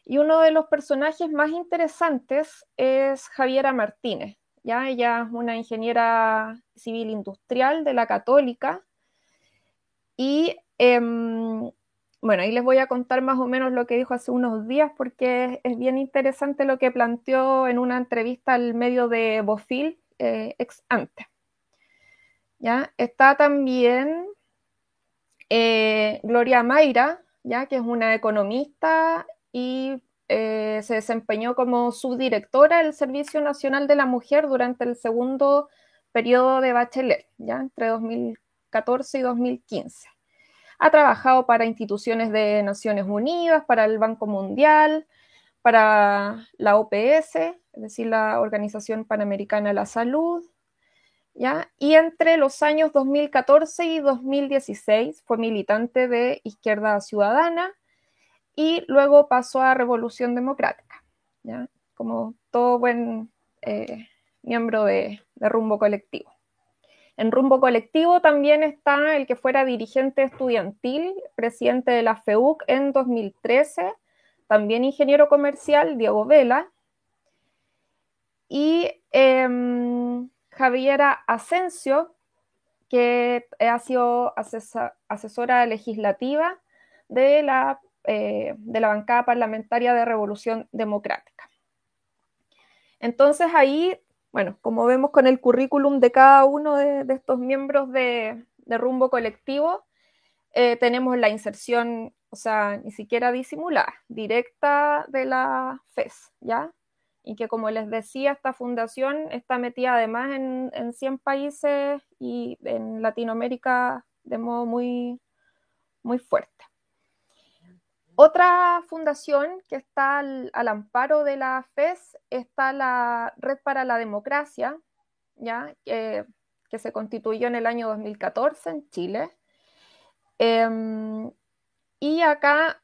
Y uno de los personajes más interesantes es Javiera Martínez. ¿ya? Ella es una ingeniera civil industrial de la Católica. Y em, bueno, ahí les voy a contar más o menos lo que dijo hace unos días porque es, bien interesante lo que planteó en una entrevista al medio de Bofil eh, ex ante. ¿Ya? Está también eh, Gloria Mayra, ¿ya? que es una economista y eh, se desempeñó como subdirectora del Servicio Nacional de la Mujer durante el segundo periodo de Bachelet, ya entre 2014 y 2015. Ha trabajado para instituciones de Naciones Unidas, para el Banco Mundial, para la OPS, es decir, la Organización Panamericana de la Salud, ¿ya? Y entre los años 2014 y 2016 fue militante de Izquierda Ciudadana, y luego pasó a Revolución Democrática, ¿ya? como todo buen eh, miembro de, Rumbo Colectivo. En Rumbo Colectivo también está el que fuera dirigente estudiantil, presidente de la FEUC en 2013, también ingeniero comercial, Diego Vela, y em, Javiera Asensio, que ha sido asesora legislativa de la eh, de la bancada parlamentaria de Revolución Democrática. Entonces ahí, bueno, como vemos con el currículum de cada uno de, estos miembros de, rumbo colectivo, eh, tenemos la inserción, o sea, ni siquiera disimulada, directa de la FES, ¿ya? Y que como les decía, esta fundación está metida además en, en 100 países y en Latinoamérica de modo muy, muy fuerte. Otra fundación que está al, amparo de la FES está la Red para la Democracia. Que, se constituyó en el año 2014 en Chile. Em, y acá,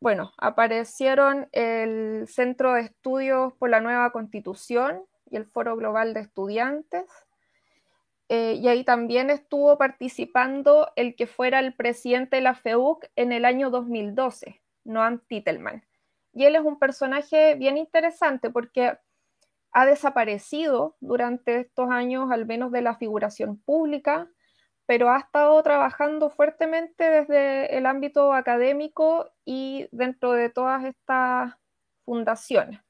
bueno, aparecieron el Centro de Estudios por la Nueva Constitución y el Foro Global de Estudiantes. Eh, y ahí también estuvo participando el que fuera el presidente de la FEUC en el año 2012, Noam Titelman. Y él es un personaje bien interesante porque ha desaparecido durante estos años, al menos de la figuración pública, pero ha estado trabajando fuertemente desde el ámbito académico y dentro de todas estas fundaciones.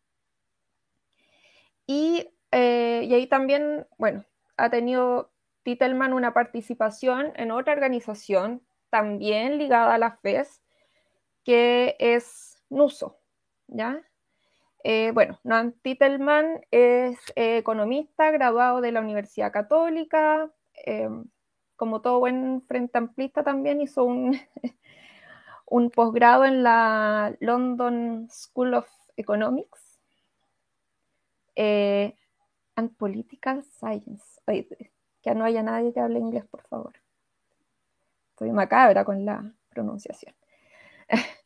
Y, eh, y ahí también, bueno, ha tenido Titelman una participación en otra organización también ligada a la FES, que es NUSO, ¿ya? Eh, bueno, Noam Titelman es eh, economista, graduado de la Universidad Católica, em, como todo buen frente amplista también hizo un, un posgrado en la London School of Economics eh, and Political Science. que no haya nadie que hable inglés, por favor. Estoy macabra con la pronunciación.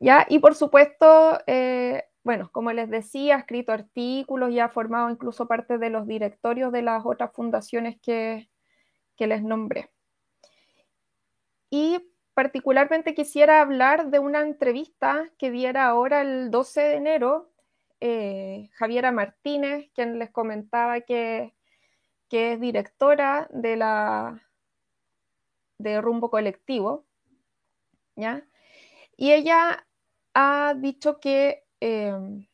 ¿Ya? Y por supuesto, eh, bueno, como les decía, ha escrito artículos y ha formado incluso parte de los directorios de las otras fundaciones que, que les nombré. Y particularmente quisiera hablar de una entrevista que diera ahora el 12 de enero eh, Javiera Martínez, quien les comentaba que, que, es directora de la de Rumbo Colectivo, Y ella ha dicho que, em,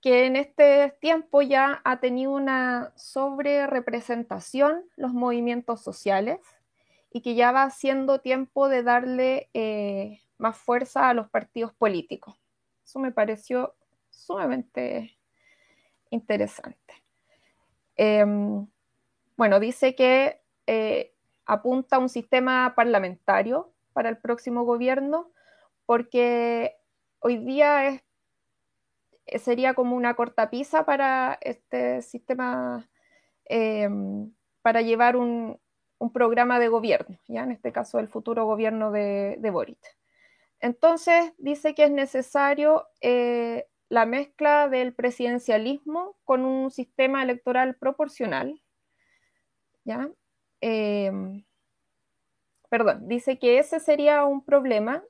que en este tiempo ya ha tenido una sobre representación los movimientos sociales y que ya va siendo tiempo de darle eh, más fuerza a los partidos políticos. Eso me pareció sumamente interesante. Em, bueno, dice que eh, apunta a un sistema parlamentario para el próximo gobierno porque hoy día es, sería como una cortapisa para este sistema, em, para llevar un, programa de gobierno, ya en este caso el futuro gobierno de, de Boric. Entonces dice que es necesario eh, la mezcla del presidencialismo con un sistema electoral proporcional, ¿ya? Em, perdón, dice que ese sería un problema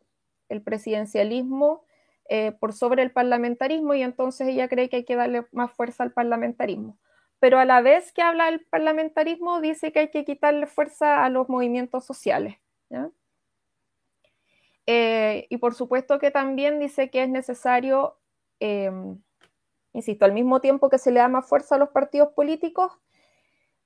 el presidencialismo eh, por sobre el parlamentarismo y entonces ella cree que hay que darle más fuerza al parlamentarismo. Pero a la vez que habla del parlamentarismo, dice que hay que quitarle fuerza a los movimientos sociales. Eh, y por supuesto que también dice que es necesario, em, insisto, al mismo tiempo que se le da más fuerza a los partidos políticos,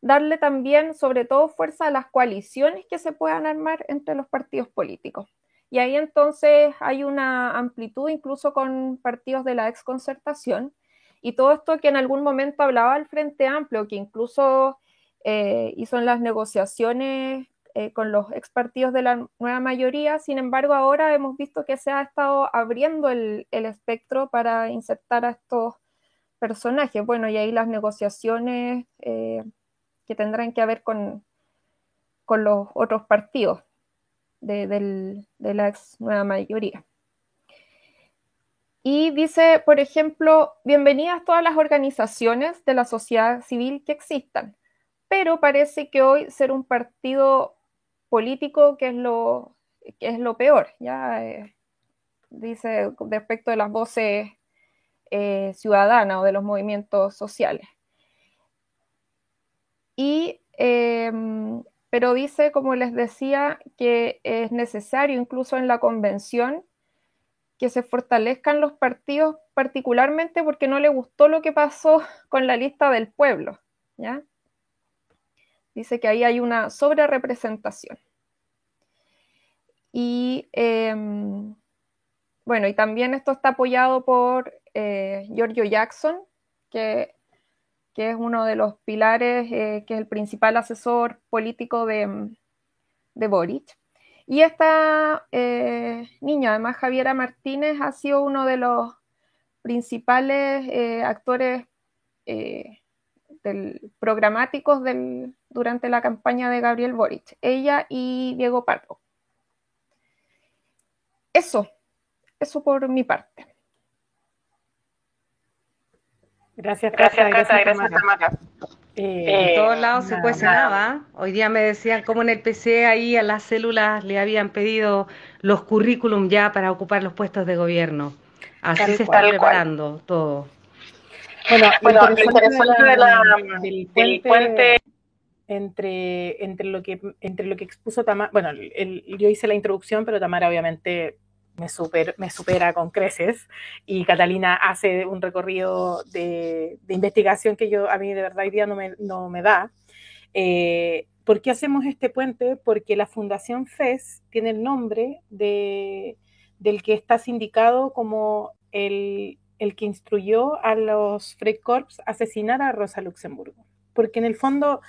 darle también, sobre todo, fuerza a las coaliciones que se puedan armar entre los partidos políticos. Y ahí entonces hay una amplitud incluso con partidos de la exconcertación. Y todo esto que en algún momento hablaba el Frente Amplio, que incluso eh, hizo en las negociaciones eh, con los ex partidos de la nueva mayoría, sin embargo ahora hemos visto que se ha estado abriendo el, espectro para insertar a estos personajes. Bueno, y ahí las negociaciones eh, que tendrán que ver con, con los otros partidos de, la ex nueva mayoría. Y dice, por ejemplo, bienvenidas todas las organizaciones de la sociedad civil que existan, pero parece que hoy ser un partido político que es lo, que es lo peor, ya eh, dice respecto de las voces eh, ciudadanas o de los movimientos sociales. Em, pero dice, como les decía, que es necesario incluso en la convención que se fortalezcan los partidos, particularmente porque no le gustó lo que pasó con la lista del pueblo. ¿ya? Dice que ahí hay una sobrerepresentación. Y em, bueno, y también esto está apoyado por eh, Giorgio Jackson, que que es uno de los pilares, eh, que es el principal asesor político de, de Boric. Y esta eh, niña, además Javiera Martínez, ha sido uno de los principales eh, actores programáticos del, durante la campaña de Gabriel Boric, ella y Diego Pardo. Eso, eso por mi parte. Gracias, Cata. Gracias, gracias, eh, en todos lados se cuestionaba. Hoy día me decían cómo en el PC ahí a las células le habían pedido los currículum ya para ocupar los puestos de gobierno. Así se está preparando todo. Bueno, lo interesante, de la, del puente entre, entre, lo, que, entre lo que expuso Tamara. Bueno, yo hice la introducción, pero Tamara obviamente me, super, me supera con creces y Catalina hace un recorrido de, investigación que yo a mí de verdad hoy día no me, no me da. Eh, ¿Por qué hacemos este puente? Porque la Fundación FES tiene el nombre de, del que está sindicado como el, el que instruyó a los Freikorps a asesinar a Rosa Luxemburgo. Porque en el fondo,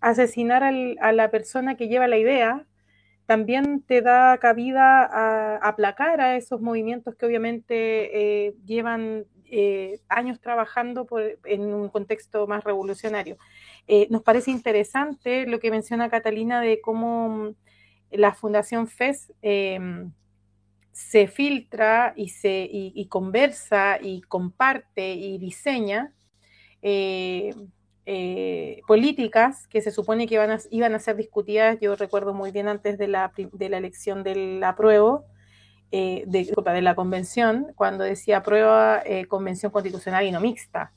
asesinar a la persona que lleva la idea también te da cabida a aplacar a esos movimientos que obviamente eh, llevan eh, años trabajando en un contexto más revolucionario. Eh, nos parece interesante lo que menciona Catalina de cómo mm, la Fundación FES em, se filtra y, se, conversa y comparte y diseña eh, eh, políticas que se supone que iban a, iban a ser discutidas, yo recuerdo muy bien antes de la, de la elección del apruebo, de, de, la convención, cuando decía aprueba convención constitucional y no mixta.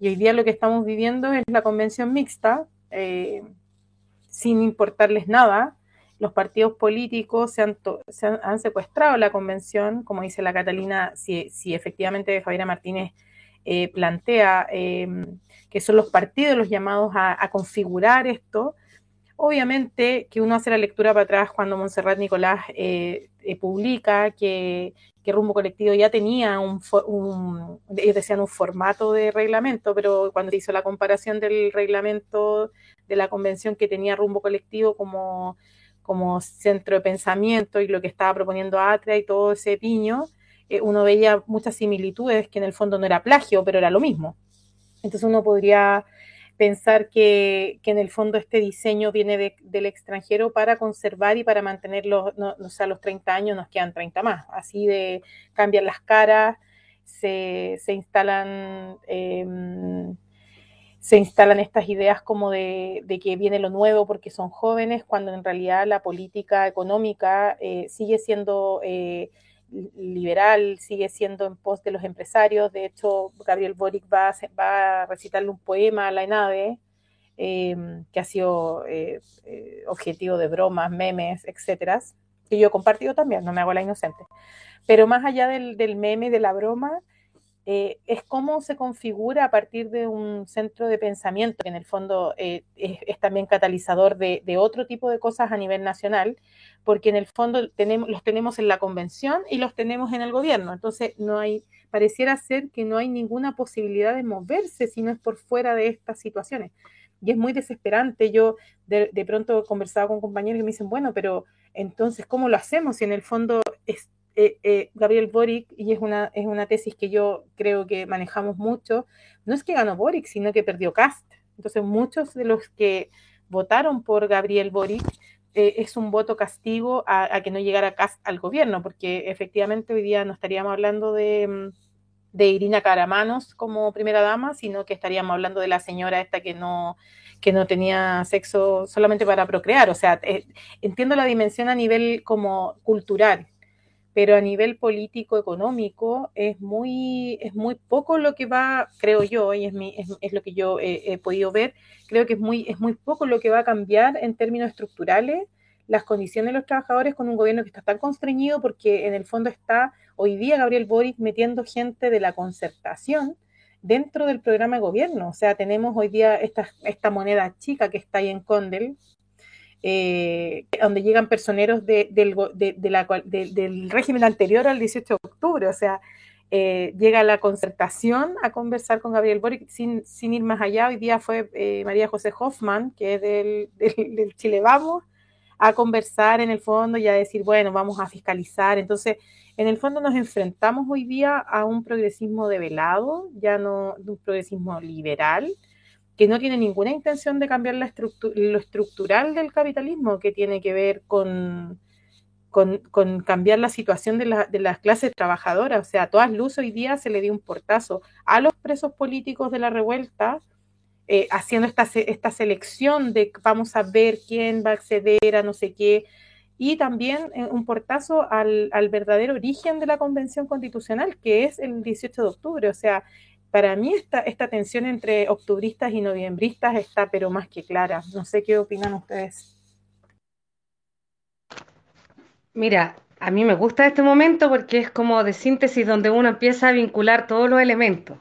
Y hoy día lo que estamos viviendo es la convención mixta, eh, sin importarles nada. Los partidos políticos se han, han, secuestrado la convención, como dice la Catalina, si, si efectivamente Javiera Martínez eh, plantea em, que son los partidos los llamados a, configurar esto. Obviamente que uno hace la lectura para atrás cuando Montserrat Nicolás eh, publica que que Rumbo Colectivo ya tenía un, decían un formato de reglamento, pero cuando se hizo la comparación del reglamento de la convención que tenía Rumbo Colectivo como, como centro de pensamiento y lo que estaba proponiendo Atria y todo ese piño, eh, uno veía muchas similitudes que en el fondo no era plagio, pero era lo mismo. Entonces uno podría pensar que, en el fondo este diseño viene del extranjero para conservar y para mantenerlo, no, o sea, los 30 años nos quedan 30 más, así de cambian las caras, se, instalan... Em, se instalan estas ideas como de, que viene lo nuevo porque son jóvenes, cuando en realidad la política económica eh, sigue siendo eh, liberal, sigue siendo en pos de los empresarios. De hecho, Gabriel Boric va a, va a recitarle un poema a la ENADE, em, que ha sido eh, eh, objetivo de bromas, memes, etcétera, que yo he compartido también, no me hago la inocente. Pero más allá del, del meme, de la broma, eh, es cómo se configura a partir de un centro de pensamiento, que en el fondo es, también catalizador de, de, otro tipo de cosas a nivel nacional, porque en el fondo tenemos, los tenemos en la convención y los tenemos en el gobierno. Entonces, no hay, pareciera ser que no hay ninguna posibilidad de moverse si no es por fuera de estas situaciones. Y es muy desesperante. Yo de, pronto he conversado con compañeros que me dicen, bueno, pero entonces, ¿cómo lo hacemos si en el fondo es, eh, eh, Gabriel Boric, y es una, es una tesis que yo creo que manejamos mucho, no es que ganó Boric, sino que perdió Cast. Entonces, muchos de los que votaron por Gabriel Boric eh, es un voto castigo a, que no llegara Cast al gobierno, porque efectivamente hoy día no estaríamos hablando de, mm, de, Irina Caramanos como primera dama, sino que estaríamos hablando de la señora esta que no, que no tenía sexo solamente para procrear. O sea, eh, entiendo la dimensión a nivel como cultural, pero a nivel político económico es muy es muy poco lo que va creo yo y es, mi, es, lo que yo he, podido ver creo que es muy es muy poco lo que va a cambiar en términos estructurales las condiciones de los trabajadores con un gobierno que está tan constreñido porque en el fondo está hoy día Gabriel Boric metiendo gente de la concertación dentro del programa de gobierno. O sea tenemos hoy día esta, esta moneda chica que está ahí en Condel eh, donde llegan personeros del, régimen anterior al 18 de octubre, o sea, eh, llega la concertación a conversar con Gabriel Boric sin, ir más allá. Hoy día fue eh, María José Hoffman, que es del, Chile Vamos, a conversar en el fondo y a decir, bueno, vamos a fiscalizar. Entonces, en el fondo nos enfrentamos hoy día a un progresismo develado, ya no de un progresismo liberal, que no tiene ninguna intención de cambiar lo estructural del capitalismo, que tiene que ver con, con, cambiar la situación de, las clases trabajadoras. O sea, a todas luces hoy día se le dio un portazo a los presos políticos de la revuelta, eh, haciendo esta, esta selección de vamos a ver quién va a acceder a no sé qué, y también eh, un portazo al, al verdadero origen de la Convención Constitucional, que es el 18 de octubre. O sea, para mí esta, esta tensión entre octubristas y noviembristas está pero más que clara. No sé qué opinan ustedes. Mira, a mí me gusta este momento porque es como de síntesis donde uno empieza a vincular todos los elementos.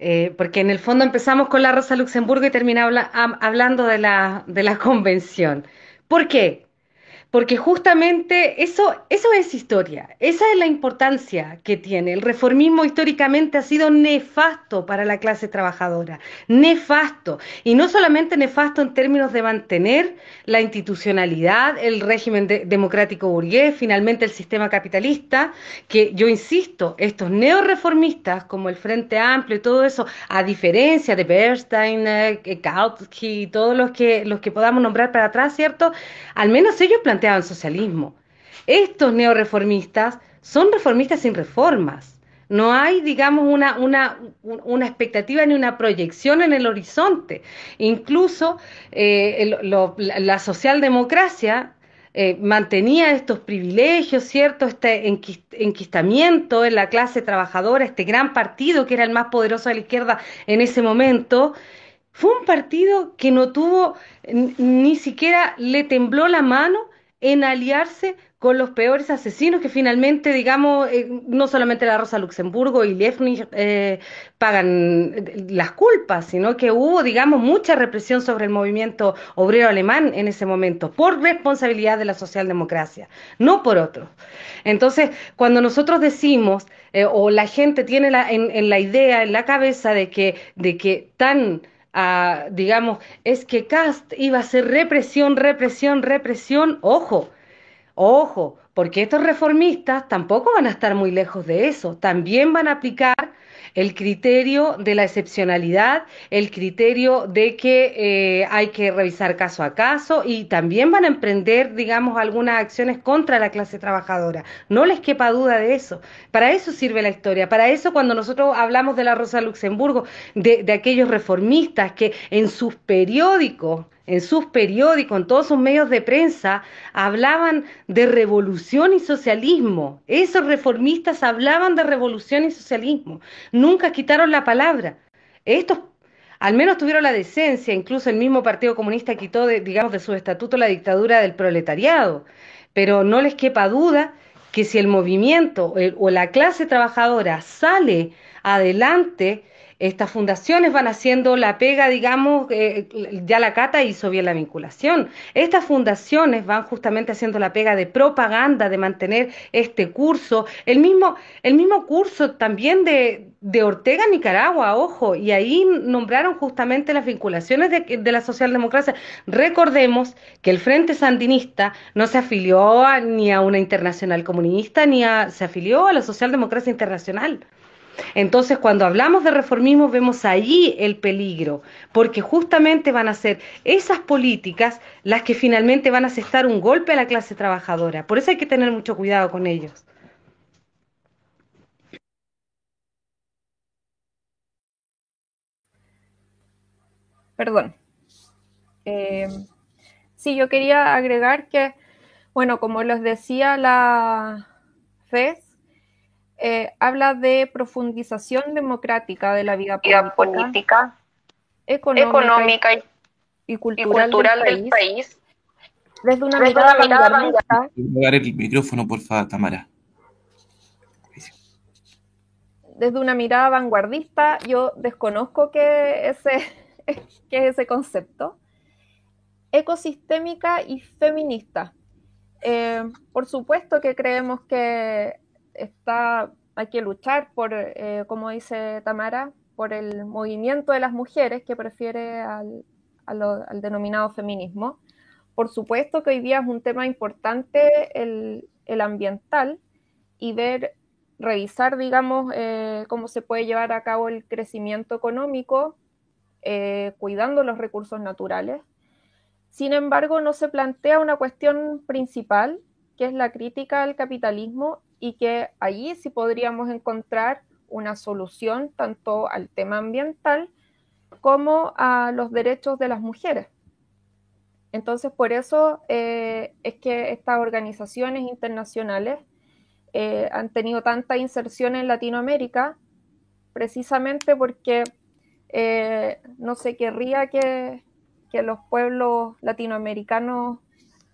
Eh, porque en el fondo empezamos con la Rosa Luxemburgo y terminamos hablando de la, de la convención. ¿Por qué? Porque justamente eso, eso es historia, esa es la importancia que tiene. El reformismo históricamente ha sido nefasto para la clase trabajadora, nefasto, y no solamente nefasto en términos de mantener la institucionalidad, el régimen democrático burgués, finalmente el sistema capitalista, que yo insisto, estos neoreformistas como el Frente Amplio y todo eso, a diferencia de Bernstein, eh, Kautsky y todos los que, los que podamos nombrar para atrás, ¿cierto? Al menos ellos plantean socialismo. Estos neoreformistas son reformistas sin reformas. No hay, digamos, una, una, una expectativa ni una proyección en el horizonte. Incluso eh, la socialdemocracia eh, mantenía estos privilegios, ¿cierto? Este enquistamiento en la clase trabajadora, este gran partido que era el más poderoso de la izquierda en ese momento, fue un partido que no tuvo, ni siquiera le tembló la mano en aliarse con los peores asesinos que finalmente, digamos, eh, no solamente la Rosa Luxemburgo y Lefnich eh, pagan eh, las culpas, sino que hubo, digamos, mucha represión sobre el movimiento obrero alemán en ese momento, por responsabilidad de la socialdemocracia, no por otros. Entonces, cuando nosotros decimos, o la gente tiene la, en, la idea, en la cabeza de que, de que tan digamos, es que Cast iba a ser represión, represión, represión, ojo, ojo, porque estos reformistas tampoco van a estar muy lejos de eso, también van a aplicar el criterio de la excepcionalidad, el criterio de que eh, hay que revisar caso a caso y también van a emprender, digamos, algunas acciones contra la clase trabajadora. No les quepa duda de eso. Para eso sirve la historia. Para eso cuando nosotros hablamos de la Rosa Luxemburgo, de, de aquellos reformistas que en sus periódicos en sus periódicos, en todos sus medios de prensa, hablaban de revolución y socialismo. Esos reformistas hablaban de revolución y socialismo. Nunca quitaron la palabra. Estos al menos tuvieron la decencia, incluso el mismo Partido Comunista quitó, de, digamos, de su estatuto la dictadura del proletariado. Pero no les quepa duda que si el movimiento o la clase trabajadora sale adelante, estas fundaciones van haciendo la pega, digamos, eh, ya la Cata hizo bien la vinculación. Estas fundaciones van justamente haciendo la pega de propaganda, de mantener este curso, el mismo, el mismo curso también de, de Ortega Nicaragua, ojo, y ahí nombraron justamente las vinculaciones de, de, la socialdemocracia. Recordemos que el Frente Sandinista no se afilió ni a una internacional comunista, ni a, se afilió a la socialdemocracia internacional. Entonces, cuando hablamos de reformismo, vemos allí el peligro, porque justamente van a ser esas políticas las que finalmente van a asestar un golpe a la clase trabajadora. Por eso hay que tener mucho cuidado con ellos. Perdón. Eh, sí, yo quería agregar que, bueno, como les decía la FES, eh, habla de profundización democrática de la vida política, económica, y, cultural, del, país, desde una mirada, vanguardista. el micrófono, por favor, Tamara. Desde una mirada vanguardista, yo desconozco que ese, que es ese concepto. Ecosistémica y feminista. Eh, por supuesto que creemos que está, hay que luchar por, eh, como dice Tamara, por el movimiento de las mujeres que prefiere al, denominado feminismo. Por supuesto que hoy día es un tema importante el, el ambiental y ver, revisar, digamos, eh, cómo se puede llevar a cabo el crecimiento económico eh, cuidando los recursos naturales. Sin embargo, no se plantea una cuestión principal, que es la crítica al capitalismo y que allí sí podríamos encontrar una solución tanto al tema ambiental como a los derechos de las mujeres. Entonces, por eso eh, es que estas organizaciones internacionales eh, han tenido tanta inserción en Latinoamérica precisamente porque eh, no se querría que, los pueblos latinoamericanos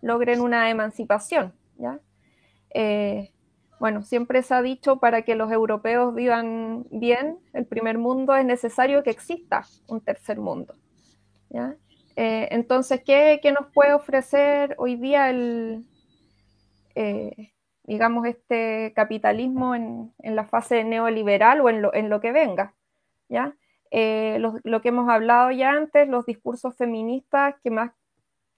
logren una emancipación. ¿ya? Bueno, siempre se ha dicho para que los europeos vivan bien el primer mundo es necesario que exista un tercer mundo. Eh, entonces, ¿qué, nos puede ofrecer hoy día el, digamos, este capitalismo en, la fase neoliberal o en lo, en lo que venga? ¿ya? Eh, lo, que hemos hablado ya antes, los discursos feministas que más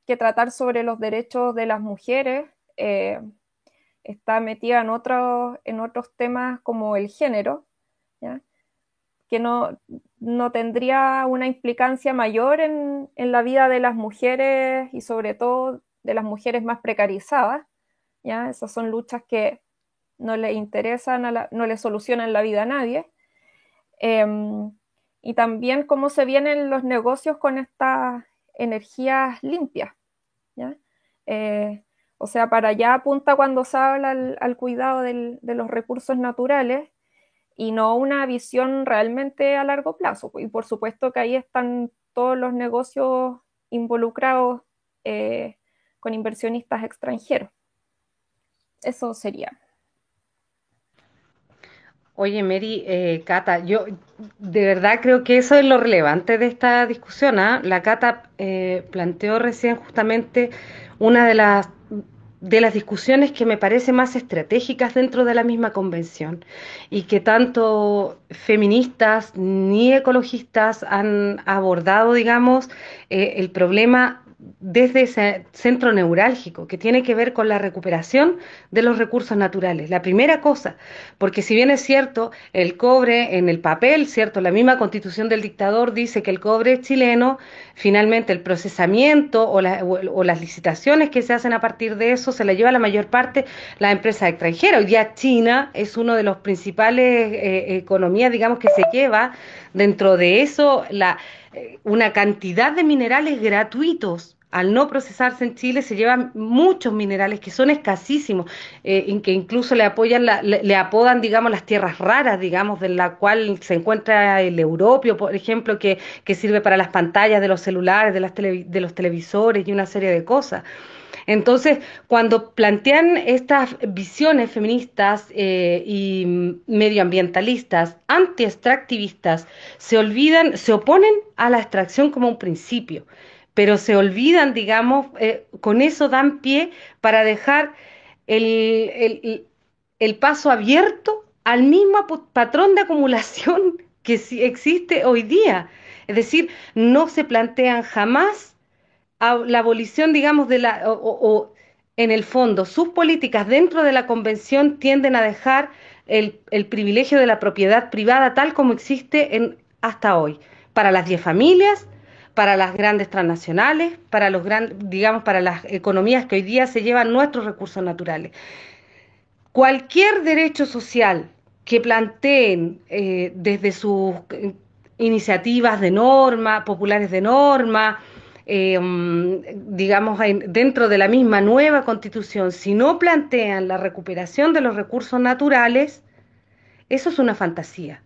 que tratar sobre los derechos de las mujeres, eh, está metida en, otros en otros temas como el género, que no, no, tendría una implicancia mayor en, en, la vida de las mujeres y sobre todo de las mujeres más precarizadas. ¿ya? Esas son luchas que no le interesan, no le solucionan la vida a nadie. Em, y también cómo se vienen los negocios con estas energías limpias. Eh, o sea, para allá apunta cuando se habla al, cuidado de los recursos naturales y no una visión realmente a largo plazo. Y por supuesto que ahí están todos los negocios involucrados eh, con inversionistas extranjeros. Eso sería. Oye, Mary, eh, Cata, yo de verdad creo que eso es lo relevante de esta discusión. ¿ah? La Cata eh, planteó recién justamente una de las de las discusiones que me parece más estratégicas dentro de la misma convención y que tanto feministas ni ecologistas han abordado, digamos, eh, el problema desde ese centro neurálgico que tiene que ver con la recuperación de los recursos naturales. La primera cosa, porque si bien es cierto, el cobre en el papel, cierto, la misma constitución del dictador dice que el cobre chileno, finalmente el procesamiento o, las licitaciones que se hacen a partir de eso se la lleva la mayor parte la empresa extranjera. Hoy día China es uno de los principales eh, economías, digamos, que se lleva dentro de eso la eh, una cantidad de minerales gratuitos. Al no procesarse en Chile se llevan muchos minerales que son escasísimos, eh, en que incluso le apoyan, le, apodan, digamos, las tierras raras, digamos, de la cual se encuentra el europio, por ejemplo, que, que sirve para las pantallas de los celulares, de, las de los televisores y una serie de cosas. Entonces, cuando plantean estas visiones feministas eh, y medioambientalistas, anti-extractivistas, se olvidan, se oponen a la extracción como un principio, pero se olvidan, digamos, eh, con eso dan pie para dejar el, el paso abierto al mismo patrón de acumulación que existe hoy día. Es decir, no se plantean jamás la abolición, digamos, de la, o, en el fondo, sus políticas dentro de la convención tienden a dejar el, privilegio de la propiedad privada tal como existe en, hasta hoy, para las diez familias, para las grandes transnacionales, para los grandes, digamos, para las economías que hoy día se llevan nuestros recursos naturales. Cualquier derecho social que planteen eh, desde sus eh, iniciativas de norma, populares de norma, eh, digamos, dentro de la misma nueva constitución, si no plantean la recuperación de los recursos naturales, eso es una fantasía.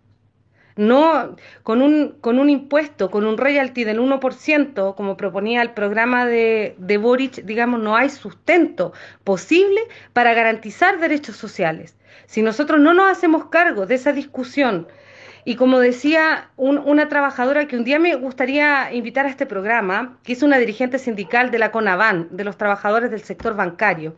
No con un, con un impuesto, con un royalty del 1%, como proponía el programa de, de Boric, digamos, no hay sustento posible para garantizar derechos sociales. Si nosotros no nos hacemos cargo de esa discusión, y como decía una trabajadora que un día me gustaría invitar a este programa, que es una dirigente sindical de la CONAVAN, de los trabajadores del sector bancario,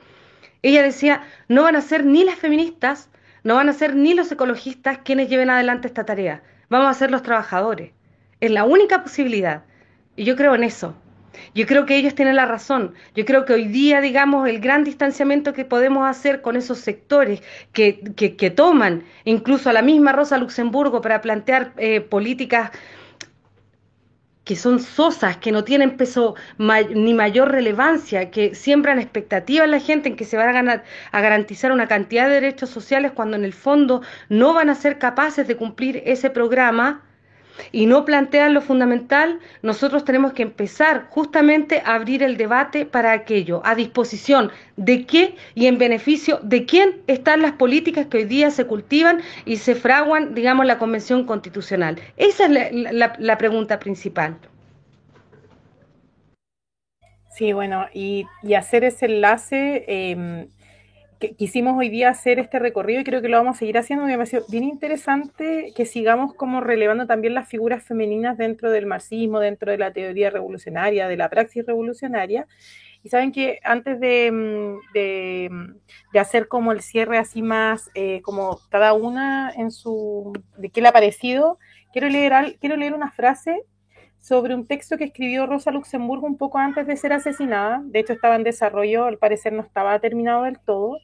ella decía, no van a ser ni las feministas, no van a ser ni los ecologistas quienes lleven adelante esta tarea, vamos a ser los trabajadores. Es la única posibilidad. Y yo creo en eso. Yo creo que ellos tienen la razón. Yo creo que hoy día, digamos, el gran distanciamiento que podemos hacer con esos sectores que, que, toman incluso a la misma Rosa Luxemburgo para plantear eh, políticas que son sosas, que no tienen peso ni mayor relevancia, que siembran expectativas en la gente en que se van a, ganar, a garantizar una cantidad de derechos sociales cuando en el fondo no van a ser capaces de cumplir ese programa, y no plantean lo fundamental, nosotros tenemos que empezar justamente a abrir el debate para aquello, a disposición de qué y en beneficio de quién están las políticas que hoy día se cultivan y se fraguan, digamos, la Convención Constitucional. Esa es la, pregunta principal. Sí, bueno, y, hacer ese enlace em, quisimos hoy día hacer este recorrido y creo que lo vamos a seguir haciendo. Me pareció bien interesante que sigamos como relevando también las figuras femeninas dentro del marxismo, dentro de la teoría revolucionaria, de la praxis revolucionaria. Y saben que antes de, mm, de, hacer como el cierre así más, eh, como cada una en su, de qué le ha parecido, quiero leer, quiero leer una frase sobre un texto que escribió Rosa Luxemburgo un poco antes de ser asesinada. De hecho, estaba en desarrollo, al parecer no estaba terminado del todo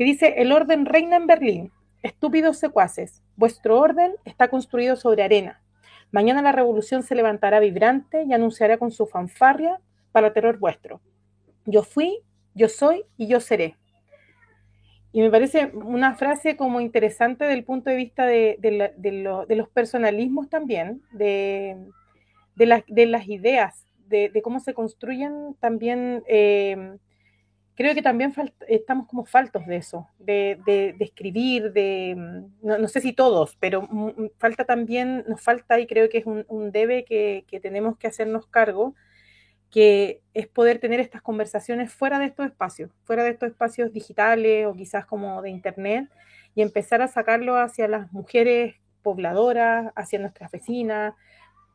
que dice, el orden reina en Berlín. Estúpidos secuaces, vuestro orden está construido sobre arena. Mañana la revolución se levantará vibrante y anunciará con su fanfarria para terror vuestro. Yo fui, yo soy y yo seré. Y me parece una frase como interesante del punto de vista de, los personalismos también, de, las ideas, de, cómo se construyen también eh, creo que también estamos como faltos de eso, de, escribir, de, mm, no, sé si todos, pero falta también, nos falta y creo que es un, debe que, tenemos que hacernos cargo, que es poder tener estas conversaciones fuera de estos espacios, fuera de estos espacios digitales o quizás como de internet, y empezar a sacarlo hacia las mujeres pobladoras, hacia nuestras vecinas,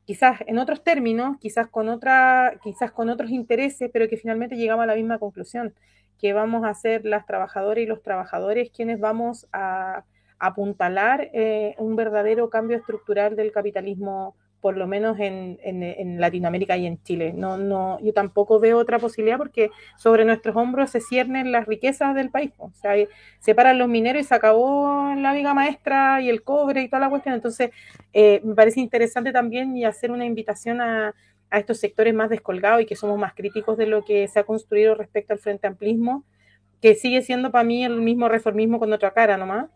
quizás en otros términos, quizás con otra, quizás con otros intereses, pero que finalmente llegamos a la misma conclusión, que vamos a ser las trabajadoras y los trabajadores quienes vamos a apuntalar eh, un verdadero cambio estructural del capitalismo por lo menos en, en, Latinoamérica y en Chile. No, no, yo tampoco veo otra posibilidad porque sobre nuestros hombros se ciernen las riquezas del país. O sea, se paran los mineros y se acabó la viga maestra y el cobre y toda la cuestión. Entonces, eh, me parece interesante también y hacer una invitación a, a estos sectores más descolgados y que somos más críticos de lo que se ha construido respecto al Frente Amplismo, que sigue siendo para mí el mismo reformismo con otra cara nomás,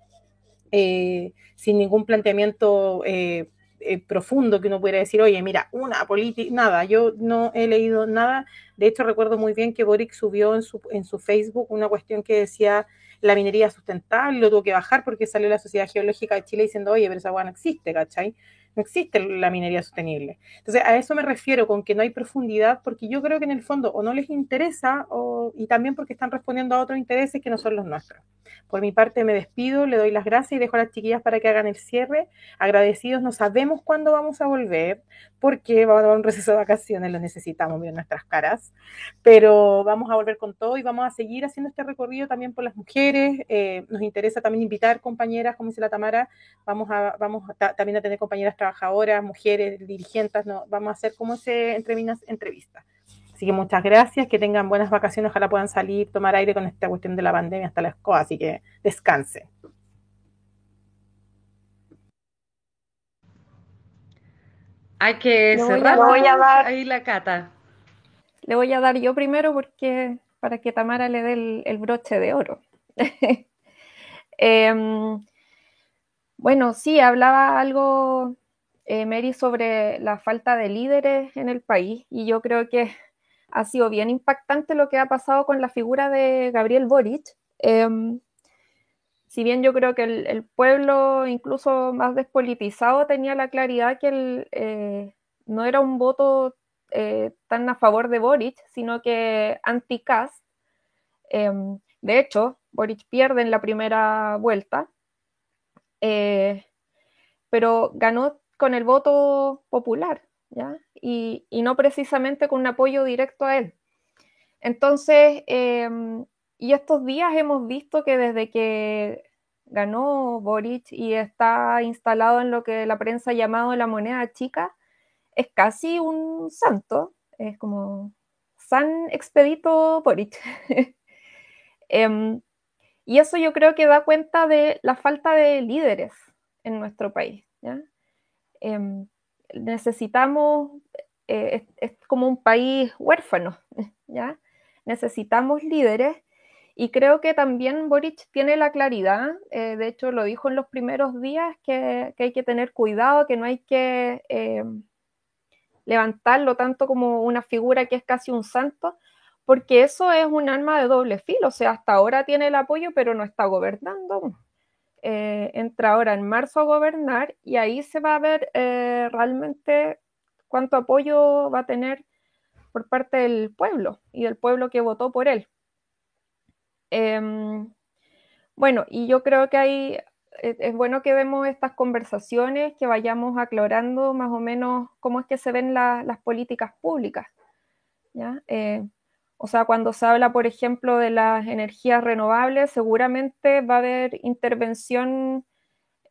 eh, sin ningún planteamiento eh, eh, profundo que uno pudiera decir, oye, mira, una política, nada, yo no he leído nada. De hecho, recuerdo muy bien que Boric subió en su, en su Facebook una cuestión que decía la minería sustentable, lo tuvo que bajar porque salió la Sociedad Geológica de Chile diciendo, oye, pero esa agua no existe, ¿cachai? No existe la minería sostenible. Entonces, a eso me refiero con que no hay profundidad, porque yo creo que en el fondo o no les interesa o, y también porque están respondiendo a otros intereses que no son los nuestros. Por mi parte me despido, le doy las gracias y dejo a las chiquillas para que hagan el cierre. Agradecidos, no sabemos cuándo vamos a volver, porque vamos a dar un receso de vacaciones, lo necesitamos, miren nuestras caras, pero vamos a volver con todo y vamos a seguir haciendo este recorrido también por las mujeres. Eh, nos interesa también invitar compañeras, como dice la Tamara, vamos a, vamos también a tener compañeras trabajadoras, mujeres, dirigentes, no, vamos a hacer como ese entrevista. Así que muchas gracias, que tengan buenas vacaciones, ojalá puedan salir, tomar aire con esta cuestión de la pandemia hasta la escoba, así que descanse. Hay que cerrar voy a dar, ahí la cata. Le voy a dar yo primero porque para que Tamara le dé el, broche de oro. Em, bueno, sí, hablaba algo, eh, Mary, sobre la falta de líderes en el país y yo creo que ha sido bien impactante lo que ha pasado con la figura de Gabriel Boric. Em, si bien yo creo que el, pueblo, incluso más despolitizado, tenía la claridad que eh, no era un voto eh, tan a favor de Boric, sino que anti-Cast. Em, de hecho, Boric pierde en la primera vuelta, pero ganó con el voto popular. Y, no precisamente con un apoyo directo a él. Entonces, em, y estos días hemos visto que desde que ganó Boric y está instalado en lo que la prensa ha llamado la moneda chica, es casi un santo, es como San Expedito Boric. Em, y eso yo creo que da cuenta de la falta de líderes en nuestro país. ¿ya? Em, necesitamos, eh, es, como un país huérfano, ¿ya? Necesitamos líderes Y creo que también Boric tiene la claridad, eh, de hecho lo dijo en los primeros días, que, hay que tener cuidado, que no hay que eh, levantarlo tanto como una figura que es casi un santo, porque eso es un arma de doble filo, o sea, hasta ahora tiene el apoyo, pero no está gobernando. Eh, entra ahora en marzo a gobernar y ahí se va a ver realmente cuánto apoyo va a tener por parte del pueblo y del pueblo que votó por él. Em, bueno, y yo creo que hay, e, es, bueno que demos estas conversaciones, que vayamos aclarando más o menos cómo es que se ven las políticas públicas. ¿ya? O sea, cuando se habla, por ejemplo, de las energías renovables, seguramente va a haber intervención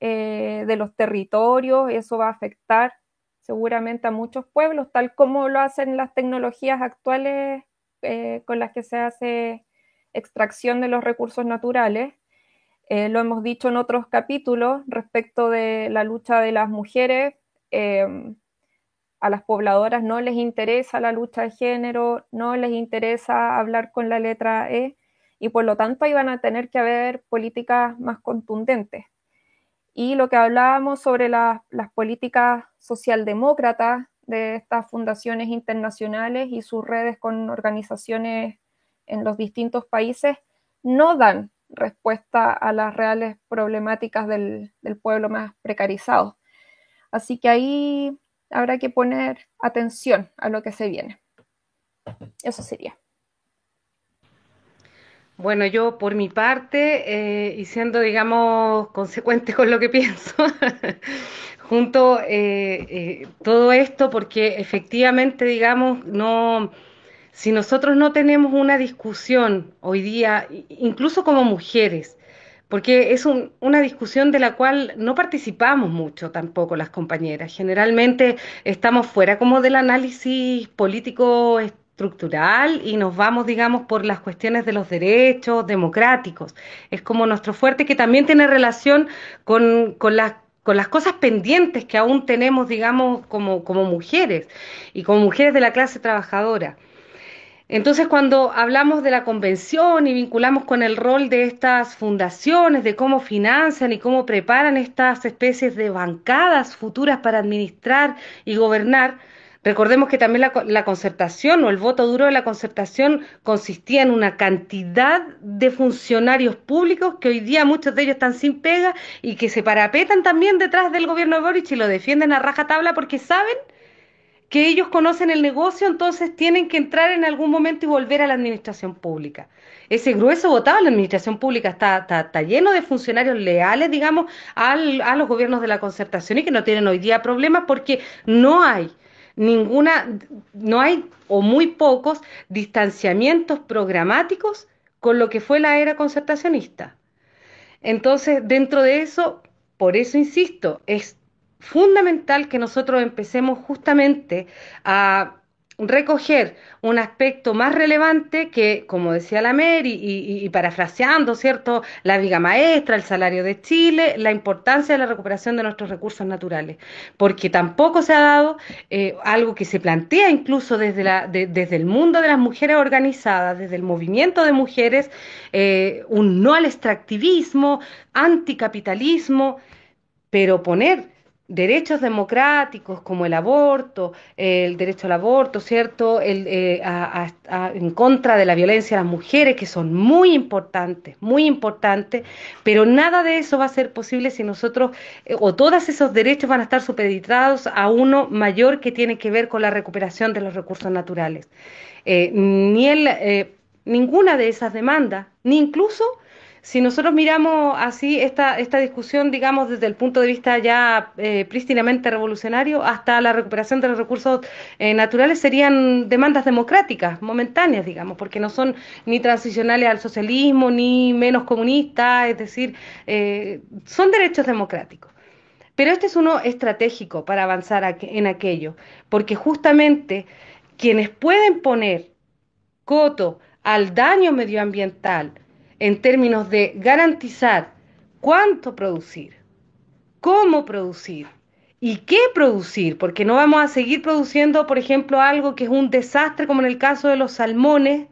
eh, de los territorios, eso va a afectar seguramente a muchos pueblos, tal como lo hacen las tecnologías actuales eh, con las que se hace extracción de los recursos naturales. Eh, lo hemos dicho en otros capítulos respecto de la lucha de las mujeres. A las pobladoras no les interesa la lucha de género, no les interesa hablar con la letra E y por lo tanto ahí van a tener que haber políticas más contundentes. Y lo que hablábamos sobre las políticas socialdemócratas de estas fundaciones internacionales y sus redes con organizaciones en los distintos países no dan respuesta a las reales problemáticas del, pueblo más precarizado. Así que ahí habrá que poner atención a lo que se viene. Eso sería. Bueno, yo por mi parte, eh, y siendo, digamos, consecuente con lo que pienso, junto eh, eh, todo esto, porque efectivamente, digamos, no si nosotros no tenemos una discusión hoy día, incluso como mujeres, porque es una discusión de la cual no participamos mucho tampoco las compañeras. Generalmente estamos fuera como del análisis político estructural y nos vamos, digamos, por las cuestiones de los derechos democráticos. Es como nuestro fuerte que también tiene relación con, las cosas pendientes que aún tenemos, digamos, como mujeres y como mujeres de la clase trabajadora. Entonces, cuando hablamos de la convención y vinculamos con el rol de estas fundaciones, de cómo financian y cómo preparan estas especies de bancadas futuras para administrar y gobernar, recordemos que también la, la, concertación o el voto duro de la concertación consistía en una cantidad de funcionarios públicos que hoy día muchos de ellos están sin pega y que se parapetan también detrás del gobierno de Boric y lo defienden a rajatabla porque saben que ellos conocen el negocio, entonces tienen que entrar en algún momento y volver a la administración pública. Ese grueso votado la administración pública está, está, lleno de funcionarios leales, digamos, al, a los gobiernos de la concertación y que no tienen hoy día problemas porque no hay ninguna, no hay o muy pocos distanciamientos programáticos con lo que fue la era concertacionista. Entonces, dentro de eso, por eso insisto, es fundamental que nosotros empecemos justamente a recoger un aspecto más relevante que, como decía la Mer, y, parafraseando, ¿cierto?, la viga maestra, el salario de Chile, la importancia de la recuperación de nuestros recursos naturales, porque tampoco se ha dado eh, algo que se plantea incluso desde, la, desde el mundo de las mujeres organizadas, desde el movimiento de mujeres, eh, un no al extractivismo, anticapitalismo, pero poner derechos democráticos como el aborto, el derecho al aborto, ¿cierto? El, eh, en contra de la violencia a las mujeres, que son muy importantes, muy importantes, pero nada de eso va a ser posible si nosotros, eh, o todos esos derechos van a estar supeditados a uno mayor que tiene que ver con la recuperación de los recursos naturales. Eh, ni el, ninguna de esas demandas, ni incluso si nosotros miramos así esta, esta discusión, digamos, desde el punto de vista ya eh, prístinamente revolucionario hasta la recuperación de los recursos eh, naturales, serían demandas democráticas, momentáneas, digamos, porque no son ni transicionales al socialismo, ni menos comunistas, es decir, eh, son derechos democráticos. Pero este es uno estratégico para avanzar en aquello, porque justamente quienes pueden poner coto al daño medioambiental, en términos de garantizar cuánto producir, cómo producir y qué producir, porque no vamos a seguir produciendo, por ejemplo, algo que es un desastre, como en el caso de los salmones,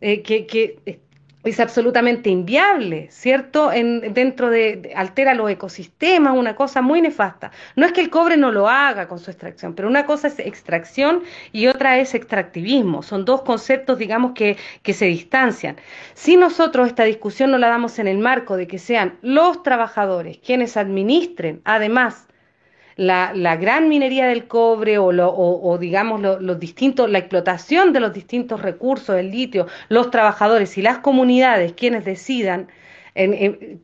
eh, que, es absolutamente inviable, ¿cierto? En, dentro de, altera los ecosistemas, una cosa muy nefasta. No es que el cobre no lo haga con su extracción, pero una cosa es extracción y otra es extractivismo. Son dos conceptos, digamos, que, que se distancian. Si nosotros esta discusión no la damos en el marco de que sean los trabajadores quienes administren, además, la, gran minería del cobre o, digamos los distintos, la explotación de los distintos recursos, el litio, los trabajadores y las comunidades quienes decidan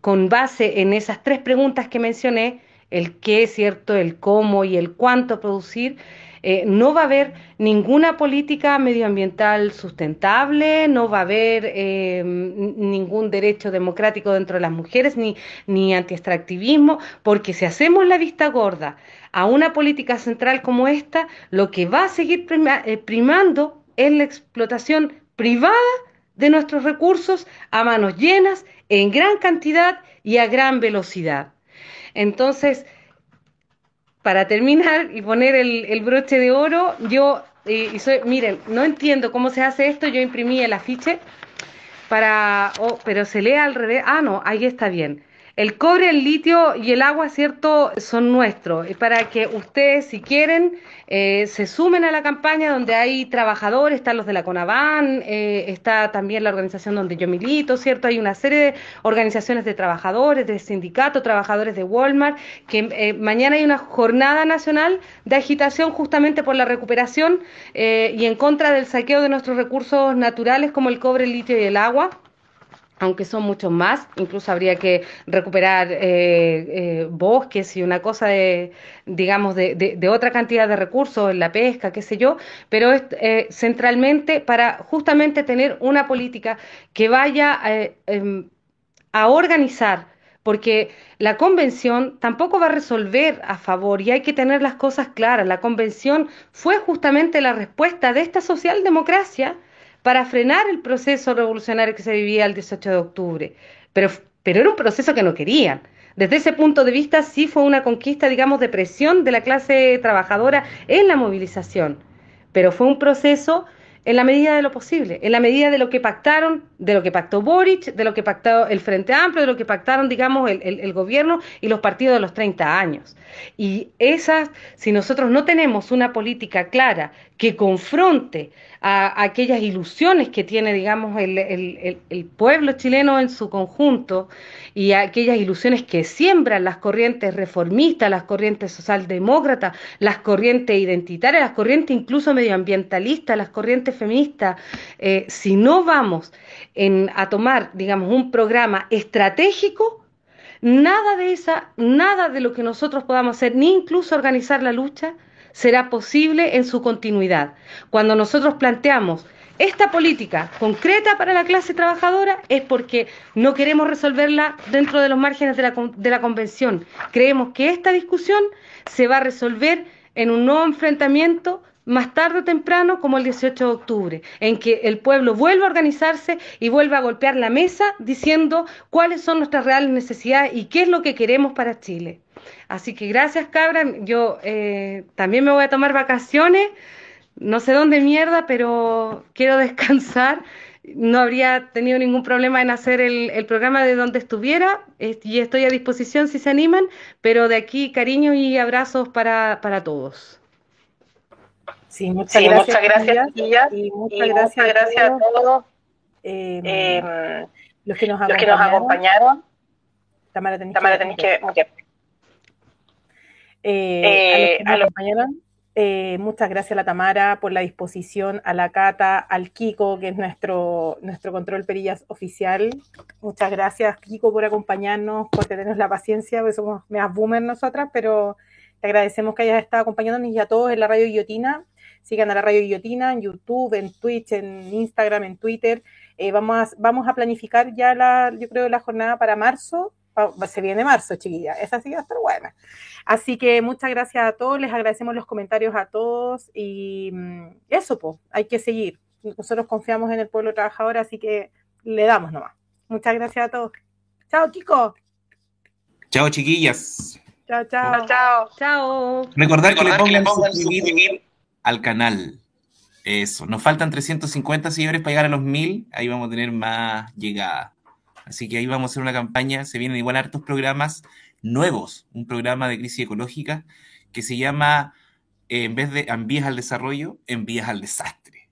con base en esas tres preguntas que mencioné, el qué, cierto, el cómo y el cuánto producir, eh, no va a haber ninguna política medioambiental sustentable, no va a haber eh, ningún derecho democrático dentro de las mujeres, ni, ni anti-extractivismo, porque si hacemos la vista gorda a una política central como esta, lo que va a seguir eh, primando es la explotación privada de nuestros recursos a manos llenas, en gran cantidad y a gran velocidad. Entonces, para terminar y poner el, broche de oro, yo, y soy, miren, no entiendo cómo se hace esto, yo imprimí el afiche para, oh, pero se lee al revés, ah, no, ahí está bien. El cobre, el litio y el agua, ¿cierto?, son nuestros. Para que ustedes, si quieren, eh, se sumen a la campaña donde hay trabajadores, están los de la CONAVAN, eh, está también la organización donde yo milito, ¿cierto? Hay una serie de organizaciones de trabajadores, de sindicatos, trabajadores de Walmart, que eh, mañana hay una jornada nacional de agitación justamente por la recuperación y en contra del saqueo de nuestros recursos naturales como el cobre, el litio y el agua aunque son muchos más, incluso habría que recuperar eh, eh, bosques y una cosa de, digamos, de, otra cantidad de recursos, en la pesca, qué sé yo, pero es eh, centralmente para justamente tener una política que vaya em, a organizar, porque la convención tampoco va a resolver a favor y hay que tener las cosas claras. La convención fue justamente la respuesta de esta socialdemocracia para frenar el proceso revolucionario que se vivía el 18 de octubre. Pero, pero era un proceso que no querían. Desde ese punto de vista sí fue una conquista, digamos, de presión de la clase trabajadora en la movilización. Pero fue un proceso en la medida de lo posible, en la medida de lo que pactaron, de lo que pactó Boric, de lo que pactó el Frente Amplio, de lo que pactaron, digamos, el, el, gobierno y los partidos de los 30 años. Y esas, si nosotros no tenemos una política clara que confronte a, aquellas ilusiones que tiene, digamos, el, el, pueblo chileno en su conjunto y a aquellas ilusiones que siembran las corrientes reformistas, las corrientes socialdemócratas, las corrientes identitarias, las corrientes incluso medioambientalistas, las corrientes feministas, eh, si no vamos a tomar, digamos, un programa estratégico, nada de esa, nada de lo que nosotros podamos hacer, ni incluso organizar la lucha, será posible en su continuidad. Cuando nosotros planteamos esta política concreta para la clase trabajadora es porque no queremos resolverla dentro de los márgenes de la, de la convención. Creemos que esta discusión se va a resolver en un nuevo enfrentamiento más tarde o temprano como el 18 de octubre, en que el pueblo vuelva a organizarse y vuelva a golpear la mesa diciendo cuáles son nuestras reales necesidades y qué es lo que queremos para Chile. Así que gracias, cabra. Yo eh, también me voy a tomar vacaciones, no sé dónde mierda, pero quiero descansar. No habría tenido ningún problema en hacer el, programa de donde estuviera y estoy a disposición si se animan, pero de aquí cariño y abrazos para, para todos. Sí, muchas gracias, y muchas, gracias, a todos, em, em, los que nos acompañaron. Tamara, tenéis que, eh, a los que nos eh, muchas gracias a la Tamara por la disposición, a la Cata, al Kiko, que es nuestro, nuestro control perillas oficial. Muchas gracias, Kiko, por acompañarnos, por tenernos la paciencia, porque somos meas boomers nosotras, pero te agradecemos que hayas estado acompañándonos y a todos en la radio Guillotina. Sigan a la radio Guillotina en YouTube, en Twitch, en Instagram, en Twitter. Eh, vamos, a, vamos a planificar ya la, yo creo, la jornada para marzo. Se viene marzo, chiquilla. Esa sí va a estar buena. Así que muchas gracias a todos. Les agradecemos los comentarios a todos. Y mm, eso, pues, hay que seguir. Nosotros confiamos en el pueblo trabajador, así que le damos nomás. Muchas gracias a todos. Chao, Kiko. Chao, chiquillas. Chao, chao. Chao. Chao. Recordar, que, le pongan, suscribir al canal. Eso, nos faltan 350 seguidores para llegar a los 1000, ahí vamos a tener más llegada. Así que ahí vamos a hacer una campaña, se vienen igual hartos programas nuevos, un programa de crisis ecológica que se llama, eh, en vez de envías al desarrollo, envías al desastre,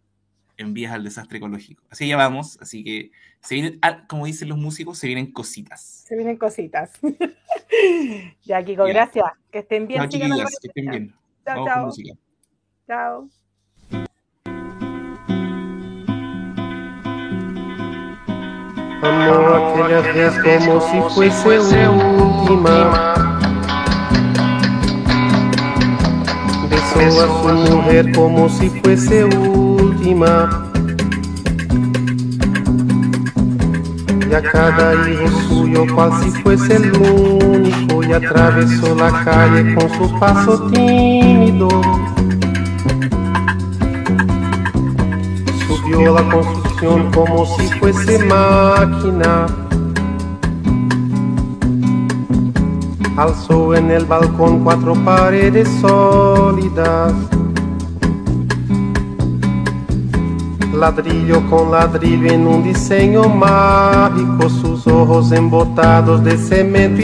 envías al desastre ecológico. Así ya vamos, así que se vienen, ah, como dicen los músicos, se vienen cositas. Se vienen cositas. ya, Kiko, gracias. Que estén bien. que estén bien. Chao, chao. Chao. Amó aquella vez como si fuese última. Besó a su mujer como si fuese última. Y a cada hijo suyo cual si fuese el único. Y atravesó la calle con su paso tímido. Subió la como si fuese máquina. Alzó en el balcón cuatro paredes sólidas. Ladrillo con ladrillo en un diseño mágico, sus ojos embotados de cemento.